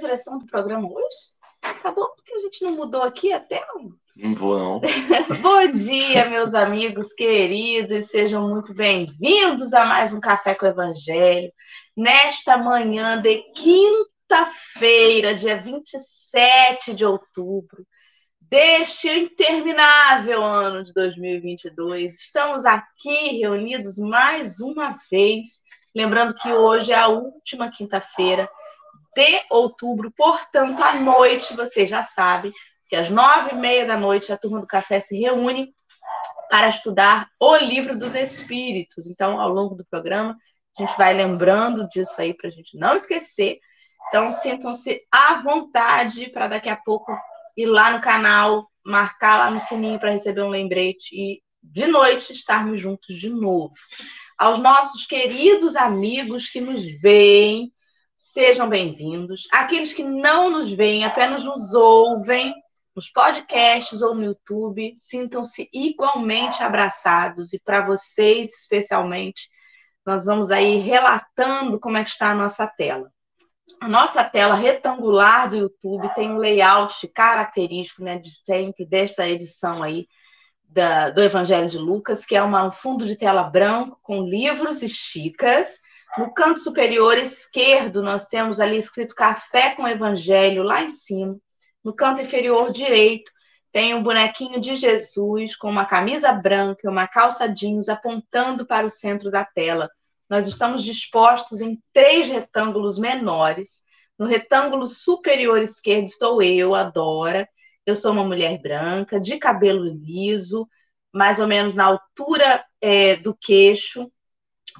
direção do programa hoje? Bom, porque a gente não mudou aqui até. Não vou, não. bom dia, meus amigos queridos. Sejam muito bem-vindos a mais um Café com o Evangelho. Nesta manhã de quinta-feira, dia 27 de outubro deste interminável ano de 2022. Estamos aqui reunidos mais uma vez, lembrando que hoje é a última quinta-feira de outubro, portanto, à noite, você já sabe que às nove e meia da noite a turma do café se reúne para estudar o livro dos Espíritos. Então, ao longo do programa, a gente vai lembrando disso aí para a gente não esquecer. Então, sintam-se à vontade para daqui a pouco ir lá no canal, marcar lá no sininho para receber um lembrete e de noite estarmos juntos de novo. Aos nossos queridos amigos que nos veem, sejam bem-vindos. Aqueles que não nos veem, apenas nos ouvem nos podcasts ou no YouTube, sintam-se igualmente abraçados. E para vocês, especialmente, nós vamos aí relatando como é que está a nossa tela. A nossa tela retangular do YouTube tem um layout característico, né, de sempre desta edição aí da, do Evangelho de Lucas, que é uma, um fundo de tela branco com livros e xícaras. No canto superior esquerdo, nós temos ali escrito Café com Evangelho lá em cima. No canto inferior direito, tem um bonequinho de Jesus com uma camisa branca e uma calça jeans apontando para o centro da tela nós estamos dispostos em três retângulos menores. No retângulo superior esquerdo estou eu, a Dora. Eu sou uma mulher branca, de cabelo liso, mais ou menos na altura é, do queixo,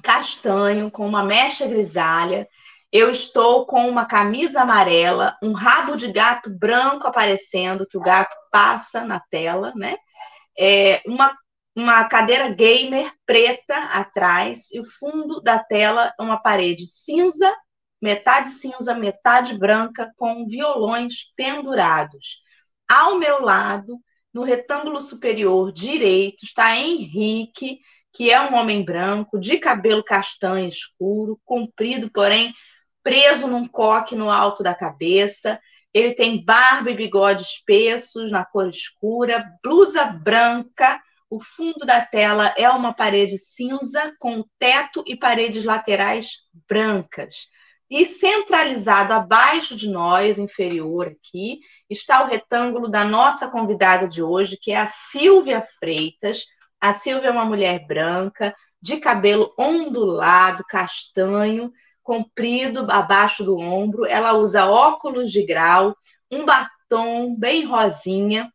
castanho, com uma mecha grisalha. Eu estou com uma camisa amarela, um rabo de gato branco aparecendo, que o gato passa na tela, né? É, uma uma cadeira gamer preta atrás e o fundo da tela é uma parede cinza, metade cinza, metade branca, com violões pendurados. Ao meu lado, no retângulo superior direito, está Henrique, que é um homem branco, de cabelo castanho escuro, comprido, porém preso num coque no alto da cabeça. Ele tem barba e bigode espessos na cor escura, blusa branca o fundo da tela é uma parede cinza com teto e paredes laterais brancas. E centralizado abaixo de nós, inferior aqui, está o retângulo da nossa convidada de hoje, que é a Silvia Freitas. A Silvia é uma mulher branca, de cabelo ondulado, castanho, comprido abaixo do ombro. Ela usa óculos de grau, um batom bem rosinha,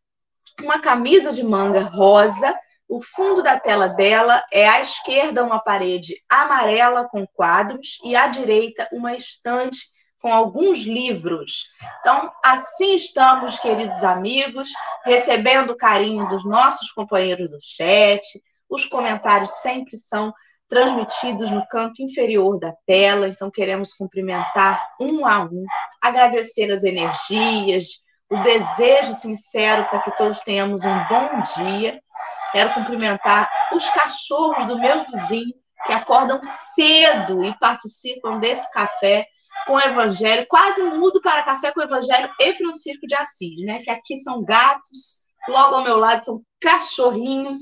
uma camisa de manga rosa o fundo da tela dela é à esquerda uma parede amarela com quadros e à direita uma estante com alguns livros. Então, assim estamos, queridos amigos, recebendo o carinho dos nossos companheiros do chat. Os comentários sempre são transmitidos no canto inferior da tela, então queremos cumprimentar um a um, agradecer as energias, o desejo sincero para que todos tenhamos um bom dia. Quero cumprimentar os cachorros do meu vizinho que acordam cedo e participam desse café com o Evangelho. Quase mudo para café com Evangelho e Francisco de Assis, né? Que aqui são gatos, logo ao meu lado são cachorrinhos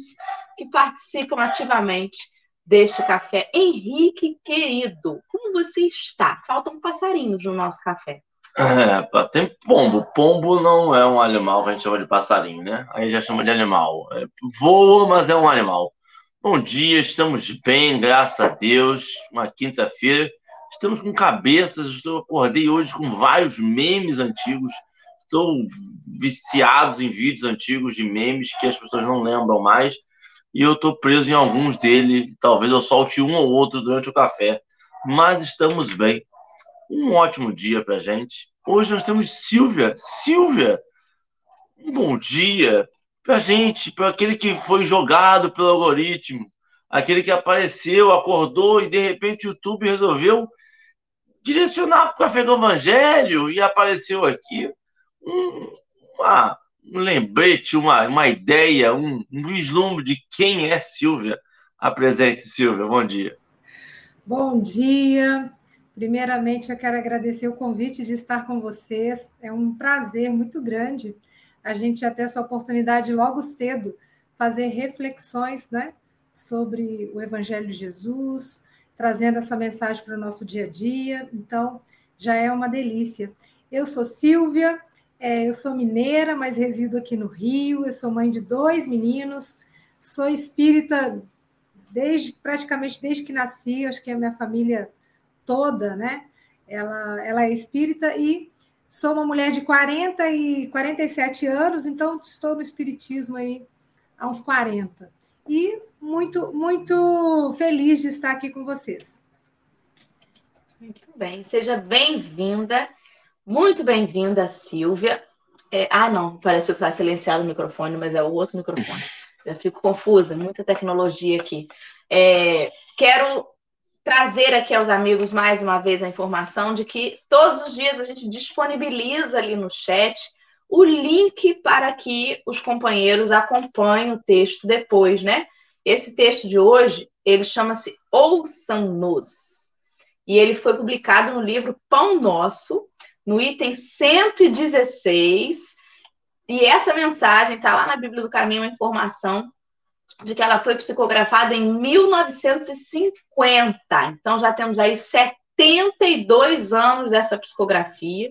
que participam ativamente deste café. Henrique, querido, como você está? Faltam passarinhos no nosso café. É, tem pombo. Pombo não é um animal que a gente chama de passarinho, né? Aí já chama de animal. É, voa, mas é um animal. Bom dia, estamos bem, graças a Deus. Uma quinta-feira. Estamos com cabeças. Estou acordei hoje com vários memes antigos. Estou viciado em vídeos antigos de memes que as pessoas não lembram mais. E eu estou preso em alguns deles. Talvez eu solte um ou outro durante o café. Mas estamos bem um ótimo dia para gente. Hoje nós temos Silvia. Silvia, um bom dia para gente, para aquele que foi jogado pelo algoritmo, aquele que apareceu, acordou e de repente o YouTube resolveu direcionar para o Café do Evangelho e apareceu aqui um, uma, um lembrete, uma, uma ideia, um, um vislumbre de quem é Silvia. Apresente, Silvia. Bom dia. Bom dia. Primeiramente, eu quero agradecer o convite de estar com vocês. É um prazer muito grande a gente já ter essa oportunidade logo cedo fazer reflexões, né, sobre o Evangelho de Jesus, trazendo essa mensagem para o nosso dia a dia. Então, já é uma delícia. Eu sou Silvia, é, eu sou mineira, mas resido aqui no Rio. Eu sou mãe de dois meninos, sou espírita desde praticamente desde que nasci. Acho que a minha família toda, né? Ela, ela é espírita e sou uma mulher de 40 e 47 anos, então estou no espiritismo aí há uns 40. E muito, muito feliz de estar aqui com vocês. Muito bem, seja bem-vinda, muito bem-vinda, Silvia. É, ah, não, parece que está silenciado o microfone, mas é o outro microfone. Eu fico confusa, muita tecnologia aqui. É, quero trazer aqui aos amigos mais uma vez a informação de que todos os dias a gente disponibiliza ali no chat o link para que os companheiros acompanhem o texto depois, né? Esse texto de hoje, ele chama-se Ouçam-nos. E ele foi publicado no livro Pão Nosso, no item 116. E essa mensagem está lá na Bíblia do Caminho, uma informação de que ela foi psicografada em 1950. Então já temos aí 72 anos dessa psicografia.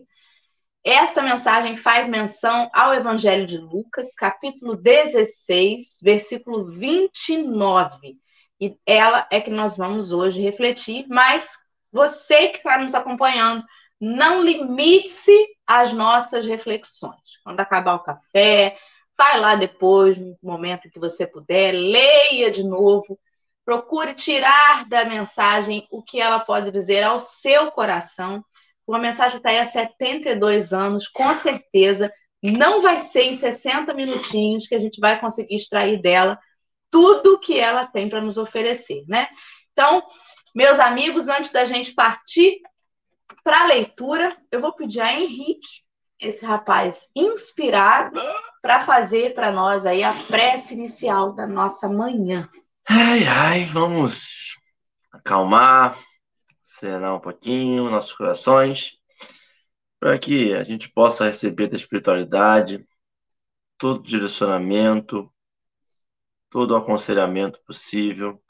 Esta mensagem faz menção ao Evangelho de Lucas, capítulo 16, versículo 29. E ela é que nós vamos hoje refletir, mas você que está nos acompanhando, não limite-se às nossas reflexões. Quando acabar o café, vai lá depois, no momento que você puder, leia de novo, procure tirar da mensagem o que ela pode dizer ao seu coração uma mensagem está aí há 72 anos, com certeza não vai ser em 60 minutinhos que a gente vai conseguir extrair dela tudo que ela tem para nos oferecer, né? Então, meus amigos, antes da gente partir para a leitura, eu vou pedir a Henrique, esse rapaz inspirado, para fazer para nós aí a prece inicial da nossa manhã. Ai, ai, vamos acalmar, serenar um pouquinho nossos corações, para que a gente possa receber da espiritualidade todo direcionamento, todo aconselhamento possível,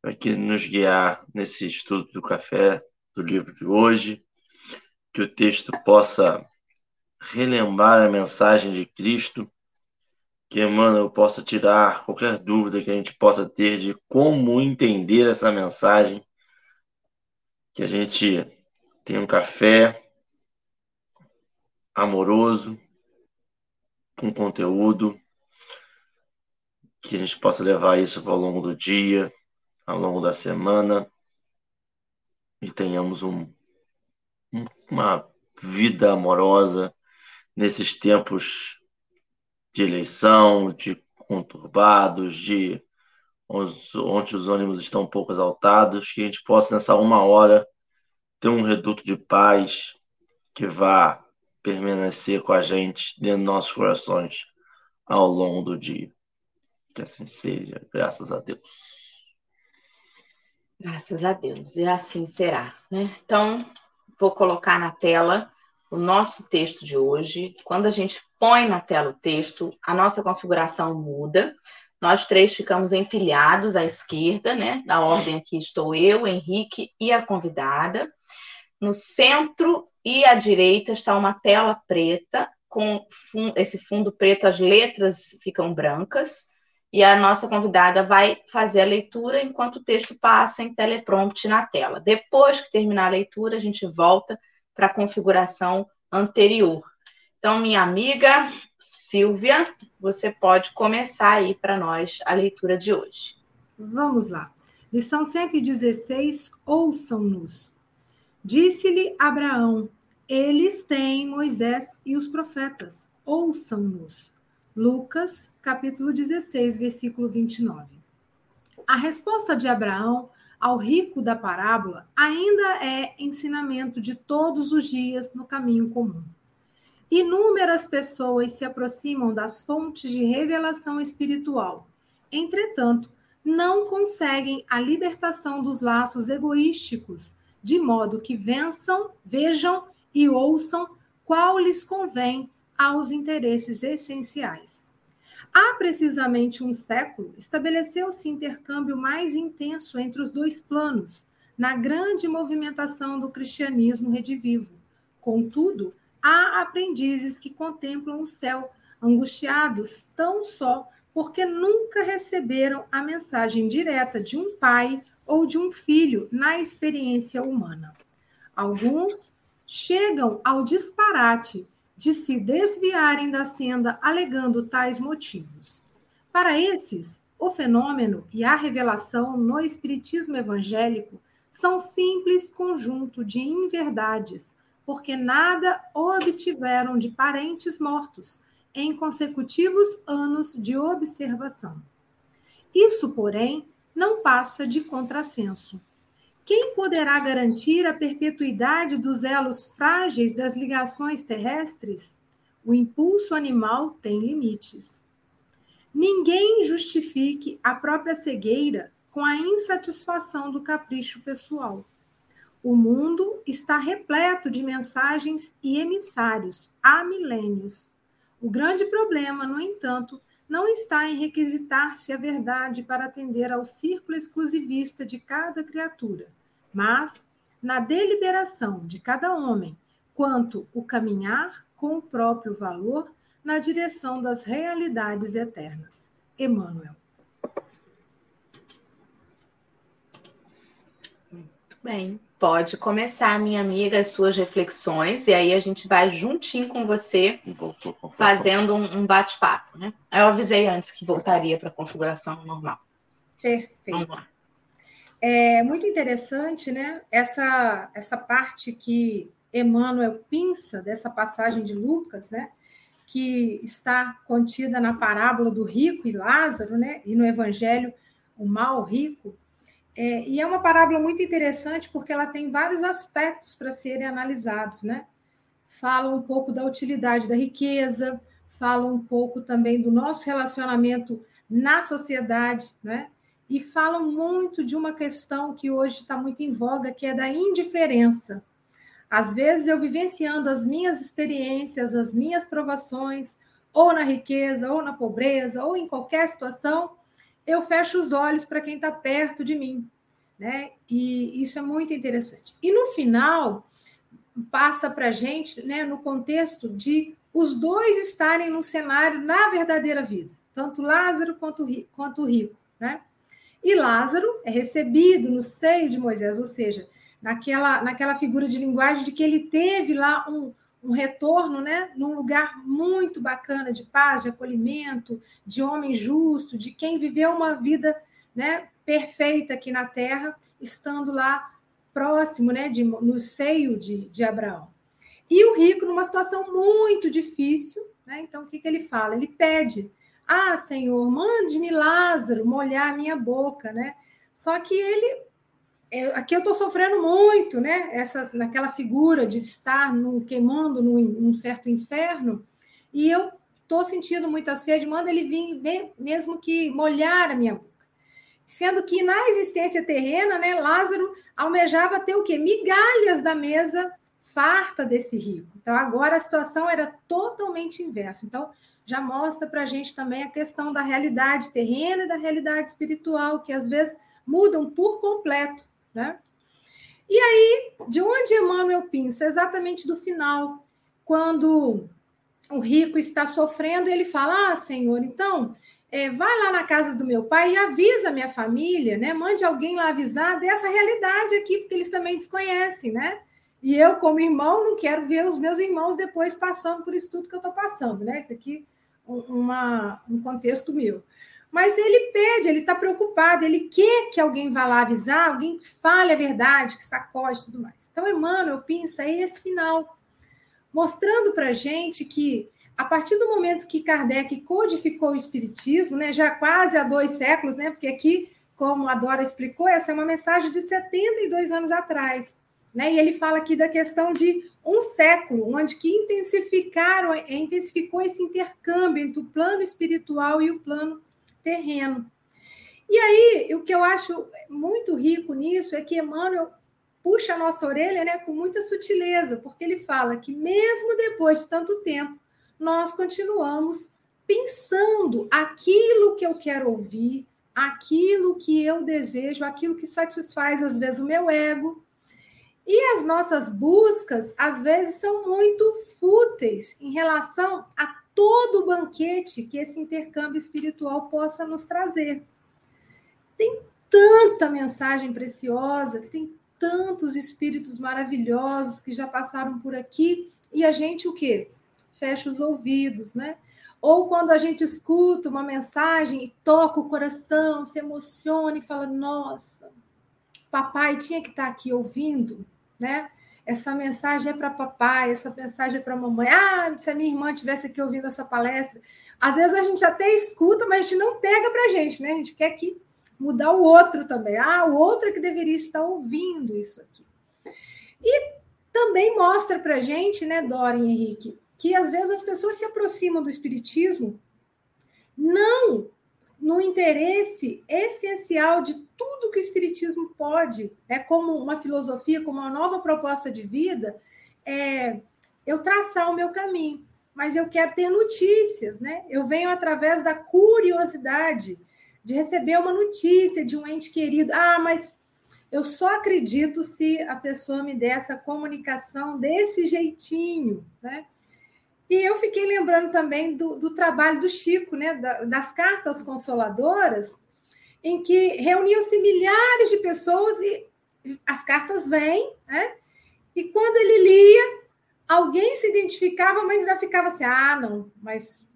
para que nos guiar nesse estudo do café do livro de hoje, que o texto possa relembrar a mensagem de Cristo, que Emmanuel possa tirar qualquer dúvida que a gente possa ter de como entender essa mensagem que a gente tenha um café amoroso, com conteúdo, que a gente possa levar isso ao longo do dia, ao longo da semana, e tenhamos um, uma vida amorosa nesses tempos de eleição, de conturbados, de onde os ânimos estão um pouco exaltados, que a gente possa, nessa uma hora, ter um reduto de paz que vá permanecer com a gente dentro dos nossos corações ao longo do dia. Que assim seja, graças a Deus. Graças a Deus, e assim será. Né? Então, vou colocar na tela o nosso texto de hoje. Quando a gente põe na tela o texto, a nossa configuração muda. Nós três ficamos empilhados à esquerda, né? Na ordem aqui estou eu, Henrique e a convidada. No centro e à direita está uma tela preta, com esse fundo preto, as letras ficam brancas, e a nossa convidada vai fazer a leitura enquanto o texto passa em teleprompter na tela. Depois que terminar a leitura, a gente volta para a configuração anterior. Então, minha amiga Silvia, você pode começar aí para nós a leitura de hoje. Vamos lá. Lição 116, ouçam-nos. Disse-lhe Abraão: Eles têm Moisés e os profetas, ouçam-nos. Lucas, capítulo 16, versículo 29. A resposta de Abraão ao rico da parábola ainda é ensinamento de todos os dias no caminho comum. Inúmeras pessoas se aproximam das fontes de revelação espiritual. Entretanto, não conseguem a libertação dos laços egoísticos de modo que vençam, vejam e ouçam qual lhes convém aos interesses essenciais. Há precisamente um século, estabeleceu-se intercâmbio mais intenso entre os dois planos, na grande movimentação do cristianismo redivivo. Contudo, há aprendizes que contemplam o céu, angustiados tão só porque nunca receberam a mensagem direta de um pai ou de um filho na experiência humana. Alguns chegam ao disparate de se desviarem da senda alegando tais motivos. Para esses, o fenômeno e a revelação no espiritismo evangélico são simples conjunto de inverdades, porque nada obtiveram de parentes mortos em consecutivos anos de observação. Isso, porém, não passa de contrassenso. Quem poderá garantir a perpetuidade dos elos frágeis das ligações terrestres? O impulso animal tem limites. Ninguém justifique a própria cegueira com a insatisfação do capricho pessoal. O mundo está repleto de mensagens e emissários há milênios. O grande problema, no entanto, não está em requisitar-se a verdade para atender ao círculo exclusivista de cada criatura, mas na deliberação de cada homem quanto o caminhar com o próprio valor na direção das realidades eternas. Emmanuel. Muito bem. Pode começar, minha amiga, as suas reflexões, e aí a gente vai juntinho com você, fazendo um, um bate-papo, né? Eu avisei antes que voltaria para a configuração normal. Perfeito. É muito interessante, né? Essa, essa parte que Emmanuel pinça dessa passagem de Lucas, né? Que está contida na parábola do rico e Lázaro, né? E no Evangelho, o mal rico é, e é uma parábola muito interessante porque ela tem vários aspectos para serem analisados, né? Fala um pouco da utilidade da riqueza, fala um pouco também do nosso relacionamento na sociedade, né? E fala muito de uma questão que hoje está muito em voga, que é da indiferença. Às vezes eu vivenciando as minhas experiências, as minhas provações, ou na riqueza, ou na pobreza, ou em qualquer situação, eu fecho os olhos para quem está perto de mim. Né? E isso é muito interessante. E no final, passa para a gente, né, no contexto de os dois estarem no cenário na verdadeira vida, tanto Lázaro quanto, quanto o rico. Né? E Lázaro é recebido no seio de Moisés, ou seja, naquela, naquela figura de linguagem de que ele teve lá um, um retorno, né, num lugar muito bacana de paz, de acolhimento, de homem justo, de quem viveu uma vida, né, perfeita aqui na Terra, estando lá próximo, né, de, no seio de, de Abraão. E o rico numa situação muito difícil, né? Então o que, que ele fala? Ele pede: "Ah, Senhor, mande-me Lázaro molhar minha boca", né? Só que ele aqui eu estou sofrendo muito, né? Essas, naquela figura de estar no, queimando num, num certo inferno, e eu estou sentindo muita sede, manda ele vir mesmo que molhar a minha boca. Sendo que na existência terrena, né, Lázaro almejava ter o quê? Migalhas da mesa farta desse rico. Então, agora a situação era totalmente inversa. Então, já mostra para a gente também a questão da realidade terrena e da realidade espiritual, que às vezes mudam por completo. Né? E aí, de onde Emmanuel pinça? Exatamente do final, quando o rico está sofrendo, ele fala: Ah, Senhor, então, é, vai lá na casa do meu pai e avisa a minha família, né? Mande alguém lá avisar dessa realidade aqui, porque eles também desconhecem, né? E eu, como irmão, não quero ver os meus irmãos depois passando por isso tudo que eu estou passando, né? Isso aqui uma, um contexto meu. Mas ele pede, ele está preocupado, ele quer que alguém vá lá avisar, alguém que fale a verdade, que sacode e tudo mais. Então, Emmanuel pinça esse final, mostrando para a gente que, a partir do momento que Kardec codificou o Espiritismo, né, já quase há dois séculos, né, porque aqui, como a Dora explicou, essa é uma mensagem de 72 anos atrás. Né, e ele fala aqui da questão de um século, onde que intensificaram, intensificou esse intercâmbio entre o plano espiritual e o plano terreno. E aí, o que eu acho muito rico nisso é que Emmanuel puxa a nossa orelha né, com muita sutileza, porque ele fala que mesmo depois de tanto tempo, nós continuamos pensando aquilo que eu quero ouvir, aquilo que eu desejo, aquilo que satisfaz às vezes o meu ego. E as nossas buscas, às vezes, são muito fúteis em relação a todo o banquete que esse intercâmbio espiritual possa nos trazer. Tem tanta mensagem preciosa, tem tantos espíritos maravilhosos que já passaram por aqui e a gente o quê? Fecha os ouvidos, né? Ou quando a gente escuta uma mensagem e toca o coração, se emociona e fala: "Nossa, papai tinha que estar aqui ouvindo", né? Essa mensagem é para papai, essa mensagem é para mamãe. Ah, se a minha irmã tivesse aqui ouvindo essa palestra, às vezes a gente até escuta, mas a gente não pega para a gente, né? A gente quer que mudar o outro também. Ah, o outro é que deveria estar ouvindo isso aqui. E também mostra para a gente, né, Dora e Henrique, que às vezes as pessoas se aproximam do Espiritismo não no interesse essencial de tudo que o Espiritismo pode, é como uma filosofia, como uma nova proposta de vida, é eu traçar o meu caminho. Mas eu quero ter notícias, né? Eu venho através da curiosidade de receber uma notícia de um ente querido. Ah, mas eu só acredito se a pessoa me der essa comunicação desse jeitinho, né? E eu fiquei lembrando também do, do trabalho do Chico, né? Da, das cartas consoladoras, em que reuniam-se milhares de pessoas e as cartas vêm, né? E quando ele lia, alguém se identificava, mas ainda ficava assim: ah, não, mas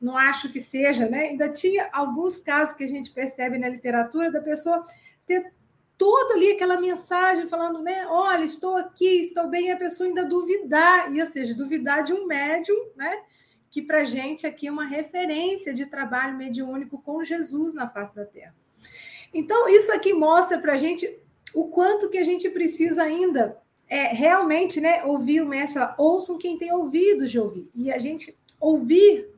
não acho que seja, né? Ainda tinha alguns casos que a gente percebe na literatura da pessoa ter toda ali aquela mensagem falando, né? Olha, estou aqui, estou bem, e a pessoa ainda duvidar, e ou seja, duvidar de um médium, né? Que para gente aqui é uma referência de trabalho mediúnico com Jesus na face da Terra. Então, isso aqui mostra para a gente o quanto que a gente precisa ainda é, realmente né, ouvir o mestre falar, ouçam quem tem ouvidos de ouvir. E a gente ouvir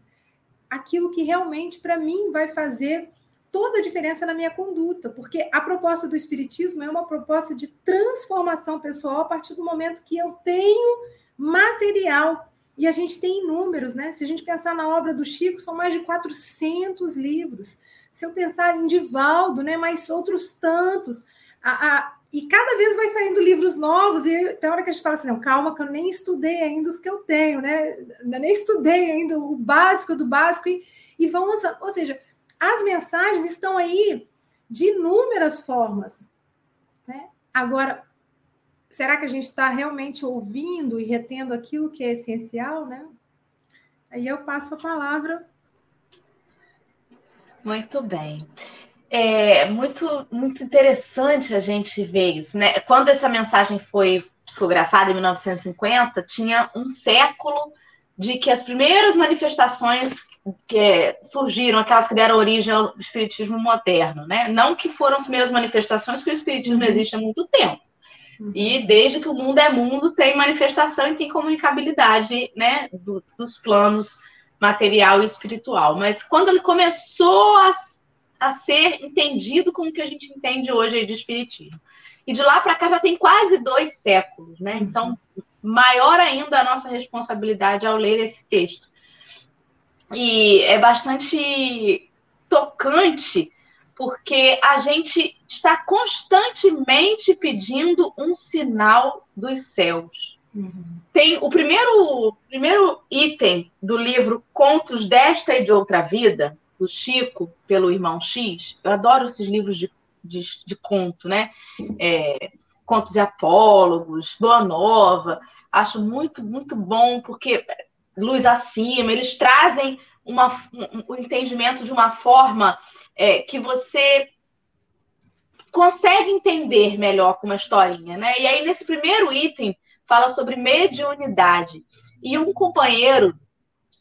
aquilo que realmente, para mim, vai fazer toda a diferença na minha conduta, porque a proposta do Espiritismo é uma proposta de transformação pessoal a partir do momento que eu tenho material. E a gente tem inúmeros, né? Se a gente pensar na obra do Chico, são mais de 400 livros. Se eu pensar em Divaldo, né? Mais outros tantos. A, a, e cada vez vai saindo livros novos, e tem hora que a gente fala assim, não, calma, que eu nem estudei ainda os que eu tenho, né? Eu nem estudei ainda o básico do básico, e, e vão lançando. Ou seja, as mensagens estão aí de inúmeras formas. Né? Agora, será que a gente está realmente ouvindo e retendo aquilo que é essencial, né? Aí eu passo a palavra. Muito bem é muito, muito interessante a gente ver isso, né? Quando essa mensagem foi psicografada em 1950, tinha um século de que as primeiras manifestações que surgiram, aquelas que deram origem ao espiritismo moderno, né? Não que foram as primeiras manifestações, porque o espiritismo uhum. existe há muito tempo. Uhum. E desde que o mundo é mundo, tem manifestação e tem comunicabilidade, né, do, dos planos material e espiritual. Mas quando ele começou a a ser entendido como que a gente entende hoje de espiritismo. E de lá para cá já tem quase dois séculos, né? Uhum. Então, maior ainda a nossa responsabilidade ao ler esse texto. E é bastante tocante, porque a gente está constantemente pedindo um sinal dos céus. Uhum. Tem o primeiro, primeiro item do livro Contos desta e de Outra Vida, do Chico pelo Irmão X. Eu adoro esses livros de, de, de conto, né? É, contos e apólogos, Boa Nova. Acho muito, muito bom, porque Luz Acima, eles trazem uma, um, um entendimento de uma forma é, que você consegue entender melhor com uma historinha, né? E aí, nesse primeiro item, fala sobre mediunidade. E um companheiro,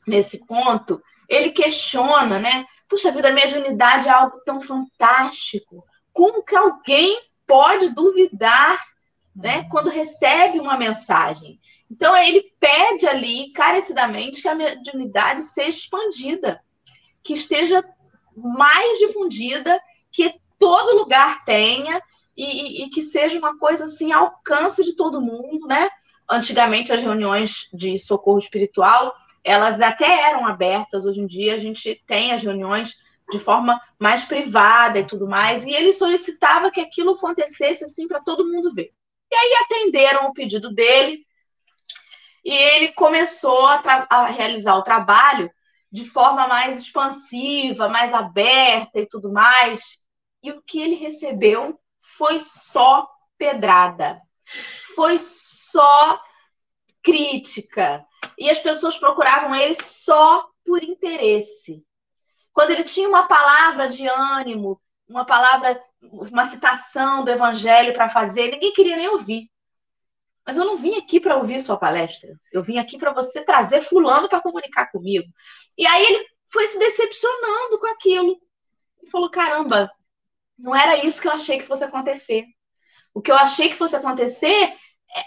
nesse conto, ele questiona, né? Puxa vida, a mediunidade é algo tão fantástico. Como que alguém pode duvidar, né, uhum. quando recebe uma mensagem? Então ele pede ali encarecidamente que a mediunidade seja expandida, que esteja mais difundida, que todo lugar tenha, e, e, que seja uma coisa assim, alcance de todo mundo, né? Antigamente as reuniões de socorro espiritual, elas até eram abertas, hoje em dia a gente tem as reuniões de forma mais privada e tudo mais, e ele solicitava que aquilo acontecesse assim para todo mundo ver. E aí atenderam o pedido dele, e ele começou a, a realizar o trabalho de forma mais expansiva, mais aberta e tudo mais. E o que ele recebeu foi só pedrada, foi só crítica. E as pessoas procuravam ele só por interesse. Quando ele tinha uma palavra de ânimo, uma palavra, uma citação do evangelho para fazer, ninguém queria nem ouvir. Mas eu não vim aqui para ouvir sua palestra. Eu vim aqui para você trazer fulano para comunicar comigo. E aí ele foi se decepcionando com aquilo. E falou: caramba, não era isso que eu achei que fosse acontecer. O que eu achei que fosse acontecer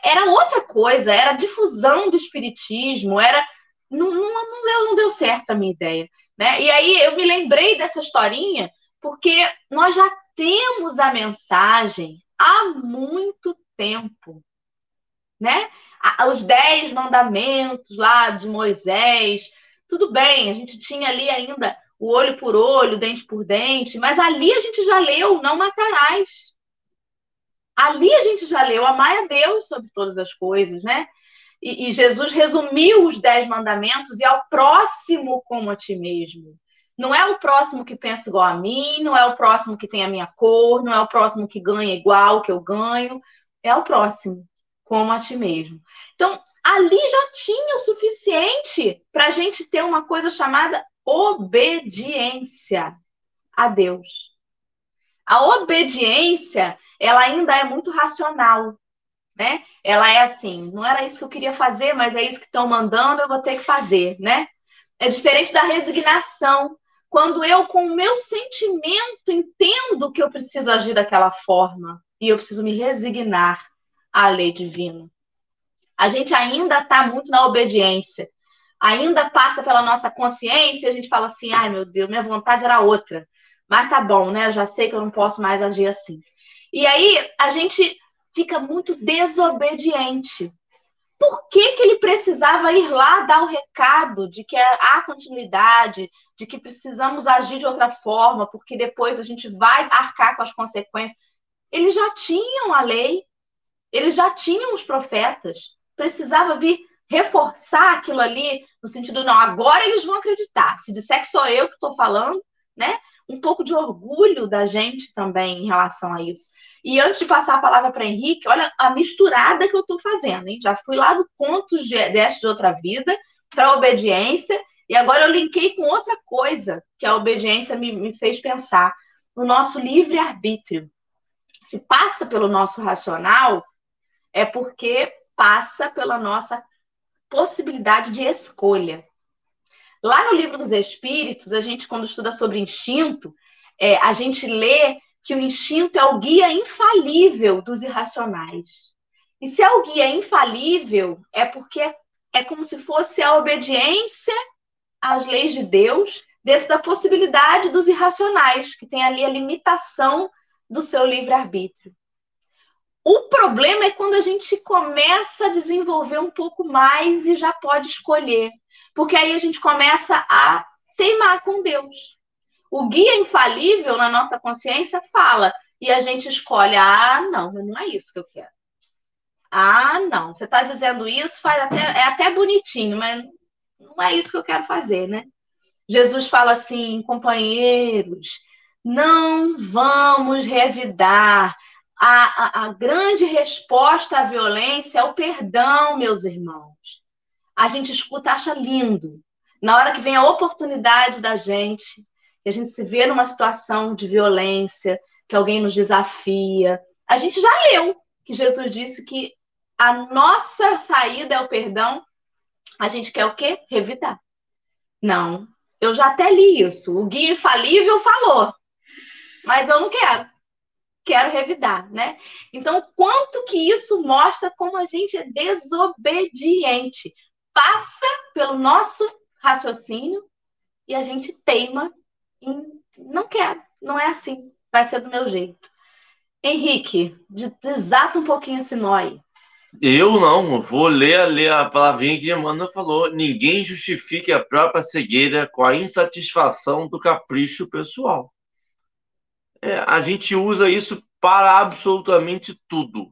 era outra coisa, era difusão do espiritismo, era. Não, não, não, deu, não deu certo a minha ideia. Né? E aí eu me lembrei dessa historinha, porque nós já temos a mensagem há muito tempo né? Os dez mandamentos lá de Moisés, tudo bem, a gente tinha ali ainda o olho por olho, dente por dente, mas ali a gente já leu, não matarás. Ali a gente já leu, amai a Deus sobre todas as coisas, né? E, e Jesus resumiu os dez mandamentos e ao próximo como a ti mesmo. Não é o próximo que pensa igual a mim, não é o próximo que tem a minha cor, não é o próximo que ganha igual que eu ganho, é o próximo como a ti mesmo. Então, ali já tinha o suficiente para a gente ter uma coisa chamada obediência a Deus. A obediência, ela ainda é muito racional, né? Ela é assim, não era isso que eu queria fazer, mas é isso que estão mandando, eu vou ter que fazer, né? É diferente da resignação, quando eu, com o meu sentimento, entendo que eu preciso agir daquela forma e eu preciso me resignar à lei divina. A gente ainda está muito na obediência. Ainda passa pela nossa consciência e a gente fala assim: ai meu Deus, minha vontade era outra. Mas tá bom, né? Eu já sei que eu não posso mais agir assim. E aí a gente fica muito desobediente. Por que, que ele precisava ir lá dar o recado de que há continuidade, de que precisamos agir de outra forma, porque depois a gente vai arcar com as consequências? Eles já tinham a lei, eles já tinham os profetas. Precisava vir reforçar aquilo ali, no sentido, não, agora eles vão acreditar. Se disser que sou eu que estou falando, né? Um pouco de orgulho da gente também em relação a isso. E antes de passar a palavra para Henrique, olha a misturada que eu estou fazendo, hein? Já fui lá do Contos de, deste de Outra Vida para obediência, e agora eu linkei com outra coisa que a obediência me, me fez pensar. No nosso livre-arbítrio. Se passa pelo nosso racional, é porque passa pela nossa possibilidade de escolha. Lá no livro dos Espíritos, a gente, quando estuda sobre instinto, é, a gente lê que o instinto é o guia infalível dos irracionais. E se é o guia infalível, é porque é, como se fosse a obediência às leis de Deus dentro da possibilidade dos irracionais, que tem ali a limitação do seu livre-arbítrio. O problema é quando a gente começa a desenvolver um pouco mais e já pode escolher. Porque aí a gente começa a teimar com Deus. O guia infalível na nossa consciência fala, e a gente escolhe: ah, não, não é isso que eu quero. Ah, não, você está dizendo isso, faz até, é até bonitinho, mas não é isso que eu quero fazer, né? Jesus fala assim, companheiros, não vamos revidar a, a, a grande resposta à violência é o perdão, meus irmãos. A gente escuta, acha lindo. Na hora que vem a oportunidade da gente, que a gente se vê numa situação de violência, que alguém nos desafia, a gente já leu que Jesus disse que a nossa saída é o perdão. A gente quer o quê? Revidar. Não, eu já até li isso. O guia infalível falou, mas eu não quero quero revidar, né? Então, quanto que isso mostra como a gente é desobediente? Passa pelo nosso raciocínio e a gente teima em não quero, não é assim, vai ser do meu jeito. Henrique, desata um pouquinho esse nó aí. Eu não, vou ler, ler a palavrinha que a Amanda falou. Ninguém justifique a própria cegueira com a insatisfação do capricho pessoal. É, a gente usa isso para absolutamente tudo.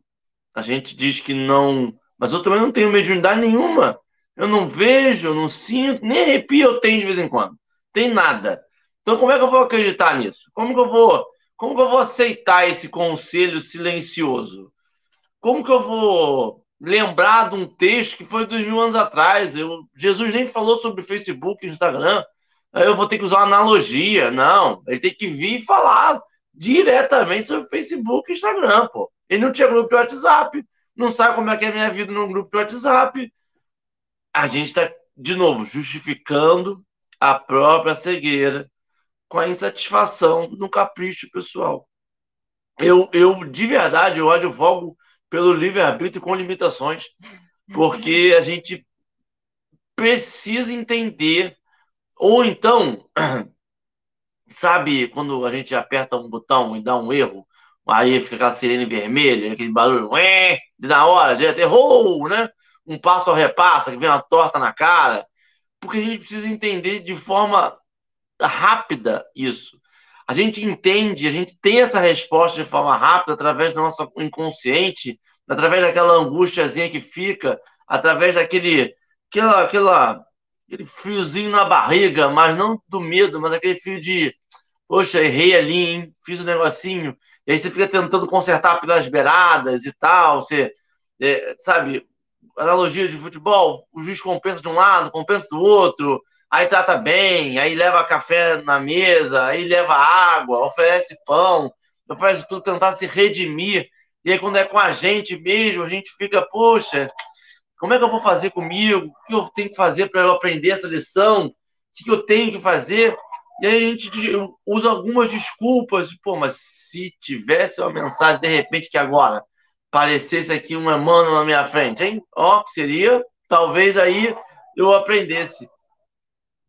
A gente diz que não. Mas eu também não tenho mediunidade nenhuma. Eu não vejo, eu não sinto, nem arrepio eu tenho de vez em quando. Tem nada. Então, como é que eu vou acreditar nisso? Como que eu vou, como que eu vou aceitar esse conselho silencioso? Como que eu vou lembrar de um texto que foi dois mil anos atrás? Eu, Jesus nem falou sobre Facebook Instagram. Eu vou ter que usar analogia. Não, ele tem que vir e falar diretamente sobre Facebook e Instagram, pô. Ele não tinha grupo de WhatsApp, não sabe como é que é a minha vida no grupo de WhatsApp. A gente está, de novo, justificando a própria cegueira com a insatisfação no capricho pessoal. Eu, eu de verdade, eu advogo pelo livre-arbítrio com limitações, porque a gente precisa entender, ou então, sabe, quando a gente aperta um botão e dá um erro, aí fica aquela sirene vermelha, aquele barulho, de na hora, de errou, né? Um passo ao repassa, que vem uma torta na cara, porque a gente precisa entender de forma rápida isso. A gente entende, a gente tem essa resposta de forma rápida através do nosso inconsciente, através daquela angústiazinha que fica, através daquele aquela, aquela, aquele friozinho na barriga, mas não do medo, mas aquele fio de, poxa, errei ali, hein? fiz um negocinho. E aí você fica tentando consertar pelas beiradas e tal. Você, é, sabe, analogia de futebol, o juiz compensa de um lado, compensa do outro aí trata bem, aí leva café na mesa, aí leva água, oferece pão, oferece tudo, tentar se redimir. E aí, quando é com a gente mesmo, a gente fica, poxa, como é que eu vou fazer comigo? O que eu tenho que fazer para eu aprender essa lição? O que eu tenho que fazer? E aí a gente usa algumas desculpas, pô, mas se tivesse uma mensagem de repente que agora aparecesse aqui um Emmanuel na minha frente, hein? Ó, que seria, talvez aí eu aprendesse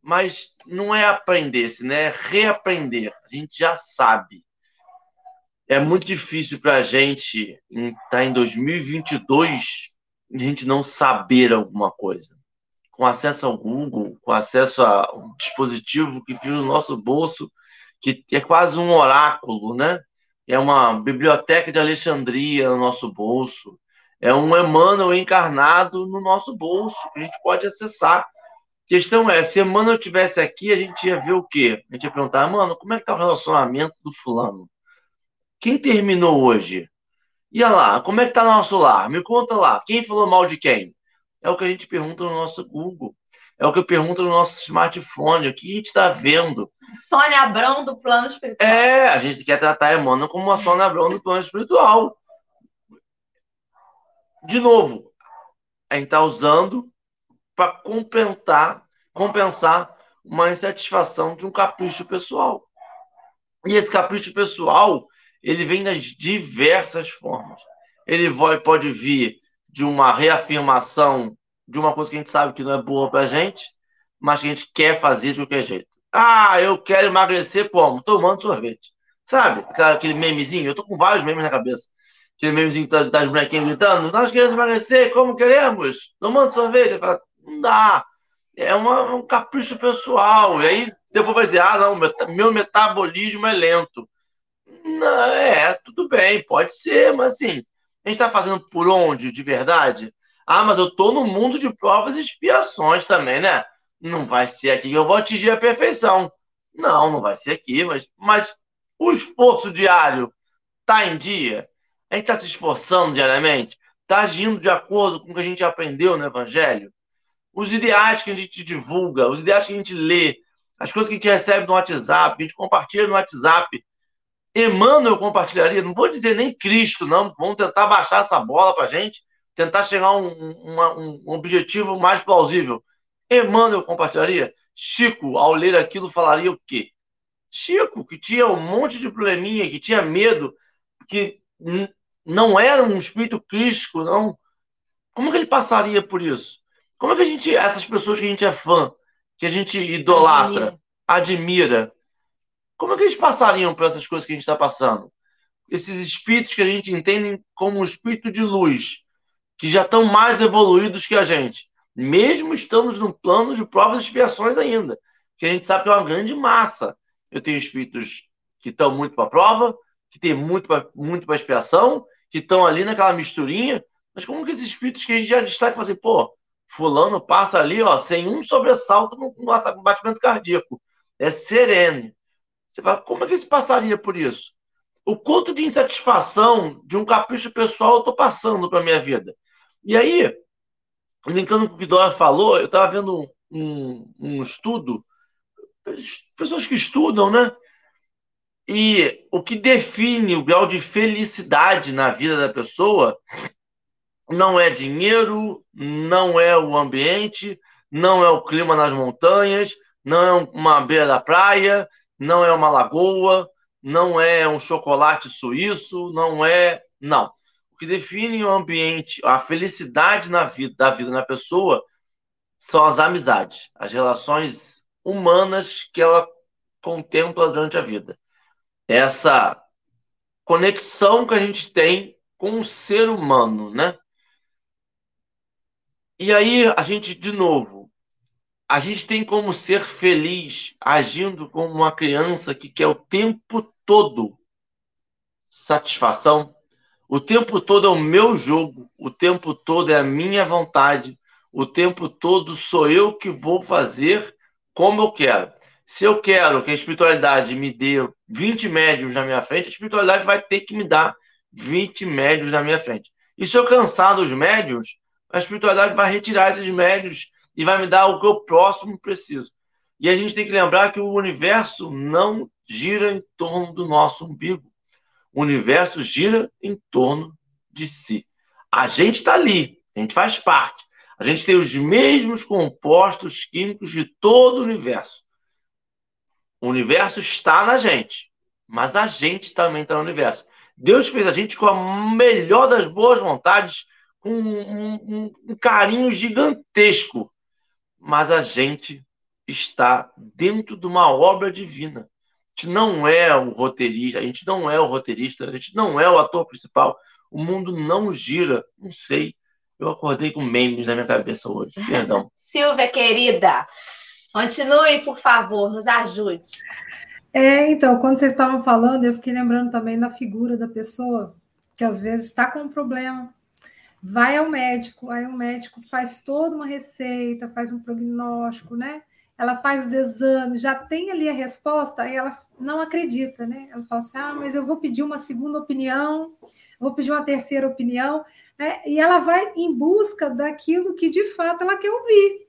mas não é aprender-se, né? É reaprender. A gente já sabe. É muito difícil para a gente estar tá em 2022 a gente não saber alguma coisa. Com acesso ao Google, com acesso a um dispositivo que fica no nosso bolso, que é quase um oráculo, né? É uma biblioteca de Alexandria no nosso bolso. É um Emmanuel encarnado no nosso bolso, que a gente pode acessar questão é, se a Mano tivesse aqui, a gente ia ver o quê? A gente ia perguntar, mano, como é que tá o relacionamento do fulano? Quem terminou hoje? Ia lá, como é que tá nosso lar? Me conta lá, quem falou mal de quem? É o que a gente pergunta no nosso Google. É o que eu pergunto no nosso smartphone. O que a gente está vendo? Sônia Abrão do plano espiritual. É, a gente quer tratar a Emmanuel como uma Sônia Abrão do plano espiritual. De novo, a gente está usando para compensar, compensar uma insatisfação de um capricho pessoal. E esse capricho pessoal, ele vem das diversas formas. Ele vai, pode vir de uma reafirmação de uma coisa que a gente sabe que não é boa para a gente, mas que a gente quer fazer de qualquer jeito. Ah, eu quero emagrecer como? Tomando sorvete. Sabe? Aquele memezinho. Eu tô com vários memes na cabeça. Aquele memezinho das bonequinhas gritando. Nós queremos emagrecer, como queremos? Tomando sorvete. Não dá. É uma, um capricho pessoal. E aí depois vai dizer, ah, não, meu metabolismo é lento. Não, é, tudo bem, pode ser, mas assim, a gente está fazendo por onde, de verdade? Ah, mas eu estou no mundo de provas e expiações também, né? Não vai ser aqui que eu vou atingir a perfeição. Não, não vai ser aqui, mas, mas o esforço diário está em dia? A gente está se esforçando diariamente? Está agindo de acordo com o que a gente aprendeu no Evangelho? os ideais que a gente divulga, os ideais que a gente lê, as coisas que a gente recebe no WhatsApp, que a gente compartilha no WhatsApp. Emmanuel compartilharia, não vou dizer nem Cristo, não. Vamos tentar baixar essa bola para a gente, tentar chegar a um, um, um objetivo mais plausível. Emmanuel compartilharia? Chico, ao ler aquilo, falaria o quê? Chico, que tinha um monte de probleminha, que tinha medo, que não era um espírito crístico, não. Como que ele passaria por isso? Como é que a gente, essas pessoas que a gente é fã, que a gente idolatra, admira, admira como é que eles passariam por essas coisas que a gente está passando? esses espíritos que a gente entende como um espírito de luz, que já estão mais evoluídos que a gente, mesmo estamos no plano de provas e expiações ainda, que a gente sabe que é uma grande massa. Eu tenho espíritos que estão muito para a prova, que tem muito para muito expiação, que estão ali naquela misturinha, mas como que esses espíritos que a gente já destaca, assim, pô, fulano passa ali, ó, sem um sobressalto no, no batimento cardíaco, é sereno. Você fala, como é que se passaria por isso? O quanto de insatisfação de um capricho pessoal eu estou passando para minha vida? E aí, brincando com o que o Dora falou, eu estava vendo um, um estudo, pessoas que estudam, né? E o que define o grau de felicidade na vida da pessoa não é dinheiro, não é o ambiente, não é o clima nas montanhas, não é uma beira da praia, não é uma lagoa, não é um chocolate suíço, não é. Não. O que define o ambiente, a felicidade na vida, da vida na pessoa, são as amizades, as relações humanas que ela contempla durante a vida. Essa conexão que a gente tem com o ser humano, né? E aí a gente, de novo, a gente tem como ser feliz agindo como uma criança que quer o tempo todo satisfação, o tempo todo é o meu jogo, o tempo todo é a minha vontade, o tempo todo sou eu que vou fazer como eu quero. Se eu quero que a espiritualidade me dê 20 médios na minha frente, a espiritualidade vai ter que me dar 20 médios na minha frente. E se eu cansar dos médios, a espiritualidade vai retirar esses médios e vai me dar o que eu próximo preciso. E a gente tem que lembrar que o universo não gira em torno do nosso umbigo. O universo gira em torno de si. A gente está ali, a gente faz parte. A gente tem os mesmos compostos químicos de todo o universo. O universo está na gente, mas a gente também está no universo. Deus fez a gente com a melhor das boas vontades, com um, um, um carinho gigantesco, mas a gente está dentro de uma obra divina gente não é o roteirista, a gente não é o roteirista, a gente não é o ator principal. O mundo não gira, não sei. Eu acordei com memes na minha cabeça hoje. Perdão. Silvia, querida, continue, por favor, nos ajude. É, então, quando vocês estavam falando, eu fiquei lembrando também da figura da pessoa que às vezes está com um problema, vai ao médico, aí o médico faz toda uma receita, faz um prognóstico, né? ela faz os exames, já tem ali a resposta, aí ela não acredita, né? Ela fala assim: ah, mas eu vou pedir uma segunda opinião, vou pedir uma terceira opinião, né? E ela vai em busca daquilo que de fato ela quer ouvir.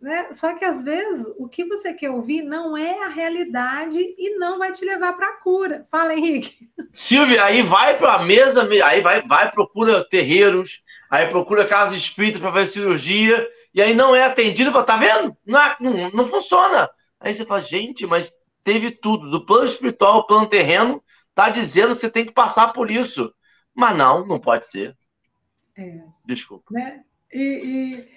Né? Só que às vezes o que você quer ouvir não é a realidade e não vai te levar para a cura. Fala, Henrique. Silvia, aí vai para a mesa, aí vai, vai, procura terreiros, aí procura casas espíritas para fazer cirurgia e aí não é atendido, fala, tá vendo? Não, não, não funciona. Aí você fala, gente, mas teve tudo, do plano espiritual ao plano terreno, tá dizendo que você tem que passar por isso. Mas não, não pode ser. É. Desculpa. Né? E,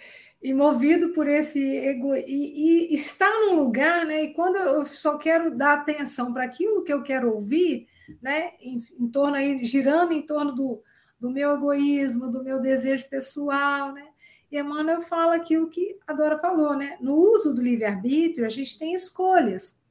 e, e, movido por esse ego, e, e está num lugar, né? E quando eu só quero dar atenção para aquilo que eu quero ouvir, né? Em, em torno aí, girando em torno do, do meu egoísmo, do meu desejo pessoal, né? E Emmanuel fala aquilo que a Dora falou, né? No uso do livre-arbítrio, a gente tem escolhas.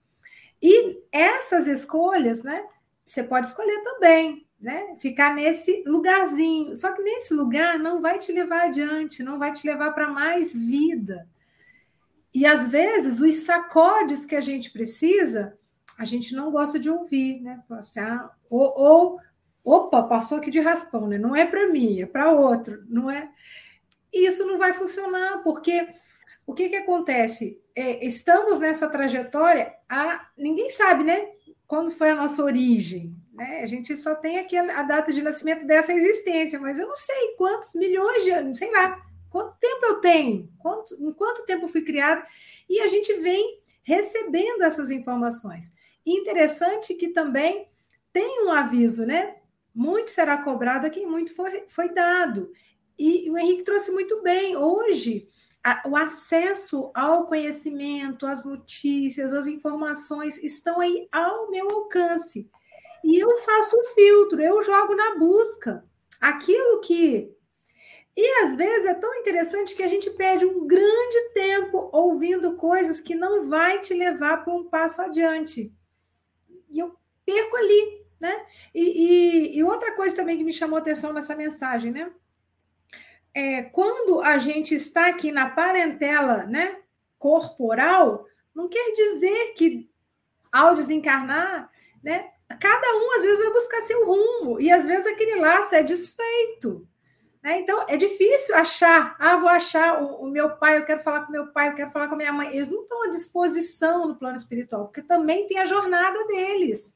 E essas escolhas, né? Você pode escolher também, né? Ficar nesse lugarzinho. Só que nesse lugar não vai te levar adiante, não vai te levar para mais vida. E às vezes os sacodes que a gente precisa, a gente não gosta de ouvir, né? Assim, ah, ou, ou, opa, passou aqui de raspão, né? Não é para mim, é para outro, não é? E isso não vai funcionar, porque o que, que acontece? É, estamos nessa trajetória, a, ninguém sabe, né? Quando foi a nossa origem. Né? A gente só tem aqui a, a data de nascimento dessa existência, mas eu não sei quantos milhões de anos, sei lá, quanto tempo eu tenho, quanto, em quanto tempo fui criado, e a gente vem recebendo essas informações. E interessante que também tem um aviso, né? Muito será cobrado a quem muito foi, foi dado. E o Henrique trouxe muito bem. Hoje, a, o acesso ao conhecimento, às notícias, às informações estão aí ao meu alcance. E eu faço o filtro, eu jogo na busca. Aquilo que. E às vezes é tão interessante que a gente perde um grande tempo ouvindo coisas que não vai te levar para um passo adiante. E eu perco ali, né? E, e, e outra coisa também que me chamou atenção nessa mensagem, né? É, quando a gente está aqui na parentela, né, corporal, não quer dizer que ao desencarnar, né, cada um às vezes vai buscar seu rumo e às vezes aquele laço é desfeito. Né? Então é difícil achar, ah, vou achar o, o, meu pai, eu quero falar com meu pai, eu quero falar com a minha mãe. Eles não estão à disposição no plano espiritual, porque também tem a jornada deles.